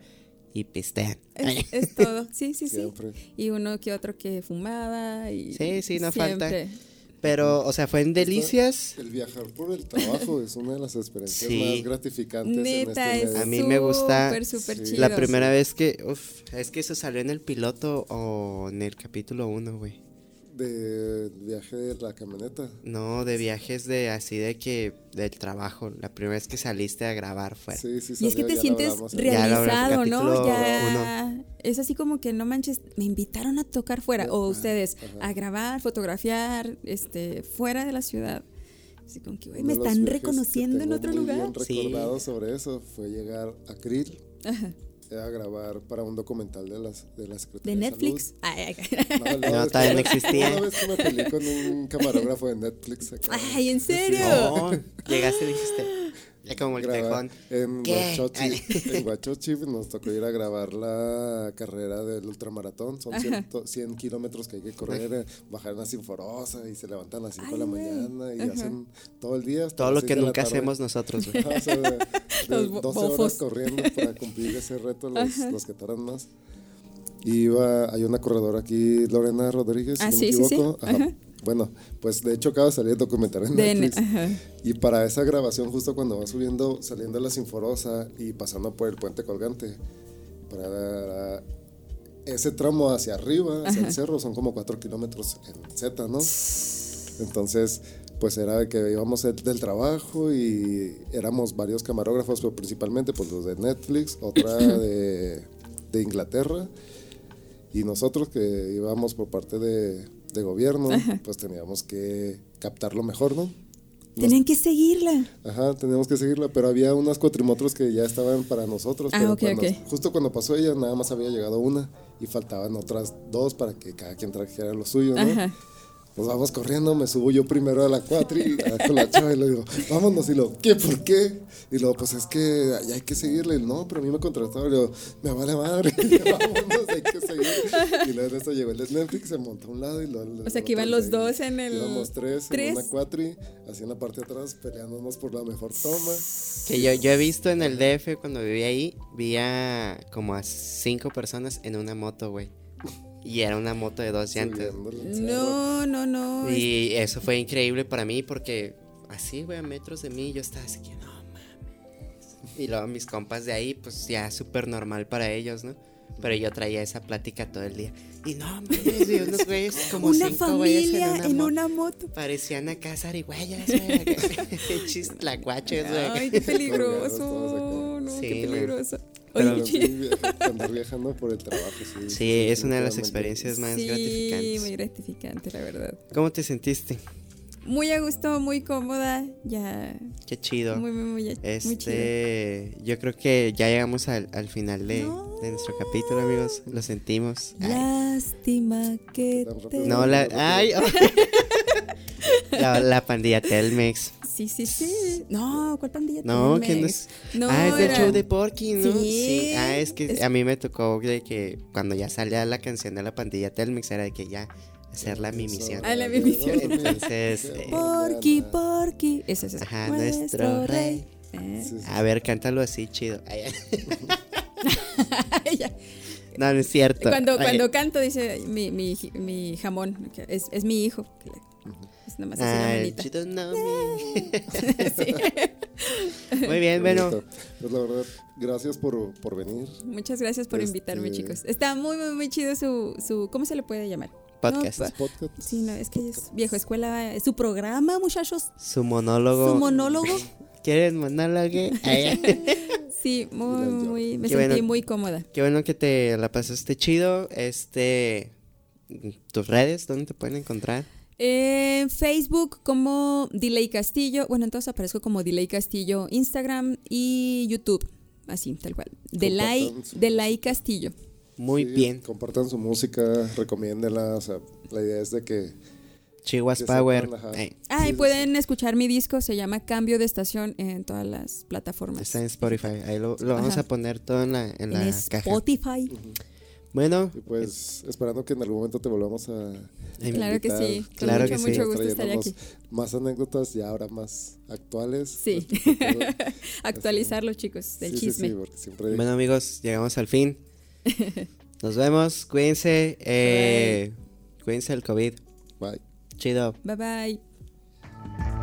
y pistean. Es, todo, sí, sí, sí. Y uno que otro que fumaba y... Sí, sí, no falta. Pero, o sea, fue en Delicias. El viajar por el trabajo es una de las experiencias más gratificantes. Neta, en este a mí me gusta. La primera vez que, uf, es que eso salió en el piloto o en el capítulo 1, güey de viaje de la camioneta. No, de viajes de así de que del trabajo, la primera vez que saliste a grabar fue. Sí, sí, y es que te sientes realizado, ¿no? Ya es así como que no manches, me invitaron a tocar fuera o ustedes a grabar, fotografiar este fuera de la ciudad. Así como que me están reconociendo en otro lugar. Bien recordado sobre eso fue llegar a Krill. Ajá a grabar para un documental de las de la ¿De Netflix? No, no, todavía no existía. Una vez que me peleé con un camarógrafo de Netflix. Ay, ¿en serio? No, llegaste y dijiste. Ya como el tejón. En Huachochi, en Huachochi nos tocó ir a grabar la carrera del ultramaratón. Son 100, kilómetros que hay que correr, eh, bajar en la Sinforosa y se levantan a las 5 de la mañana y hacen todo el día. Todo lo que nunca hacemos nosotros. o de, 12 horas corriendo para cumplir ese reto, los, los que tardan más. Iba, hay una corredora aquí, Lorena Rodríguez, si ah, no me equivoco. Bueno, pues de hecho acaba de salir el documental en Netflix. Y para esa grabación, justo cuando va subiendo, saliendo la Sinforosa y pasando por el puente colgante, para ese tramo hacia arriba, hacia el cerro, son como cuatro kilómetros en Z, ¿no? Entonces, pues era que íbamos del trabajo y éramos varios camarógrafos, pero principalmente pues los de Netflix, otra de, de Inglaterra y nosotros que íbamos por parte de de gobierno, pues teníamos que captarlo mejor, ¿no? Tenían que seguirla. Ajá, teníamos que seguirla, pero había unas cuatrimotros que ya estaban para nosotros. Ah, pero Justo cuando pasó ella, nada más había llegado una y faltaban otras dos para que cada quien trajera lo suyo, ¿no? Ajá nos vamos corriendo, me subo yo primero a la cuatri con la chava y le digo, vámonos, y lo, ¿qué? ¿Por qué? Y luego, pues es que hay que seguirle, no, pero a mí me contrataron, y yo, me vale madre, vámonos, hay que seguir. Y luego de eso llegó el Netflix, se montó a un lado y luego... O sea, que iban los dos en el... Íbamos tres, ¿Tres? en una cuatri, así en la parte de atrás, peleándonos por la mejor toma. Que yo, yo he visto en el DF, cuando vivía ahí, vi a como a cinco personas en una moto, güey. Y era una moto de dos llantas. No, no, no. Y eso fue increíble para mí porque así, güey, a metros de mí yo estaba así que no mames. Y luego mis compas de ahí, pues ya súper normal para ellos, ¿no? Pero yo traía esa plática todo el día. Y no mames, y unos güeyes como una cinco familia güeyes en, una, moto. Parecían acá zarigüeyas, güey. Chistlacuaches, güey. Ay, qué peligroso. no, qué peligroso. Pero sí, andar viajando por el trabajo, sí. Sí, es una de las experiencias más gratificantes. Sí, muy gratificante, la verdad. ¿Cómo te sentiste? Muy a gusto, muy cómoda, ya. Qué chido. Muy, muy, muy, este, chido. Yo creo que ya llegamos al, al final de, de, nuestro capítulo, amigos. Lo sentimos. Lástima que te. No, la. ¡Ay! la, la pandilla Telmex. Sí, sí, sí. No, ¿cuál pandilla No, que no es. ah, es del show de Porky, ¿no? Sí. Ah, es que a mí me tocó de que cuando ya salía la canción de la pandilla Telmex era de que ya hacerla mi misión. Ah, la mi misión. Entonces. Eh, Porky, Porky. Ese es Ajá, nuestro, rey. A ver, cántalo así, chido. no, no es cierto. Cuando, cuando canto dice mi, mi, mi jamón, es, es mi hijo. Es nada más así la Muy bien, bueno. Pues la verdad, gracias por, por venir. Muchas gracias por invitarme, este chicos. Está muy, muy, muy chido su, su. ¿Cómo se le puede llamar? Podcast. Sí, no, es que es viejo escuela. Su programa, muchachos. Su monólogo. Su monólogo. ¿Quieren monólogo? sí, muy, muy. Me sentí muy cómoda. Qué bueno que te la pasaste chido. Este. ¿Tus redes? ¿Dónde te pueden encontrar? En Facebook como Delay Castillo. Bueno, entonces aparezco como Delay Castillo, Instagram y YouTube. Así, tal cual. Delay, Delay Castillo. Muy bien. Compartan su música, recomiéndenla. O sea, la idea es de que. Chihuahua Power. ah, y pueden escuchar mi disco, se llama Cambio de Estación en todas las plataformas. Está en Spotify, ahí lo, vamos a poner todo en la, en la Spotify. Bueno. pues esperando que en algún momento te volvamos a. Claro que sí, claro que mucho gusto estar aquí. Más anécdotas y ahora más actuales. Sí, Actualizarlo, chicos, del chisme. Bueno, amigos, llegamos al fin. Nos vemos, cuídense. Eh, cuídense el COVID. Bye. Chido. Bye bye.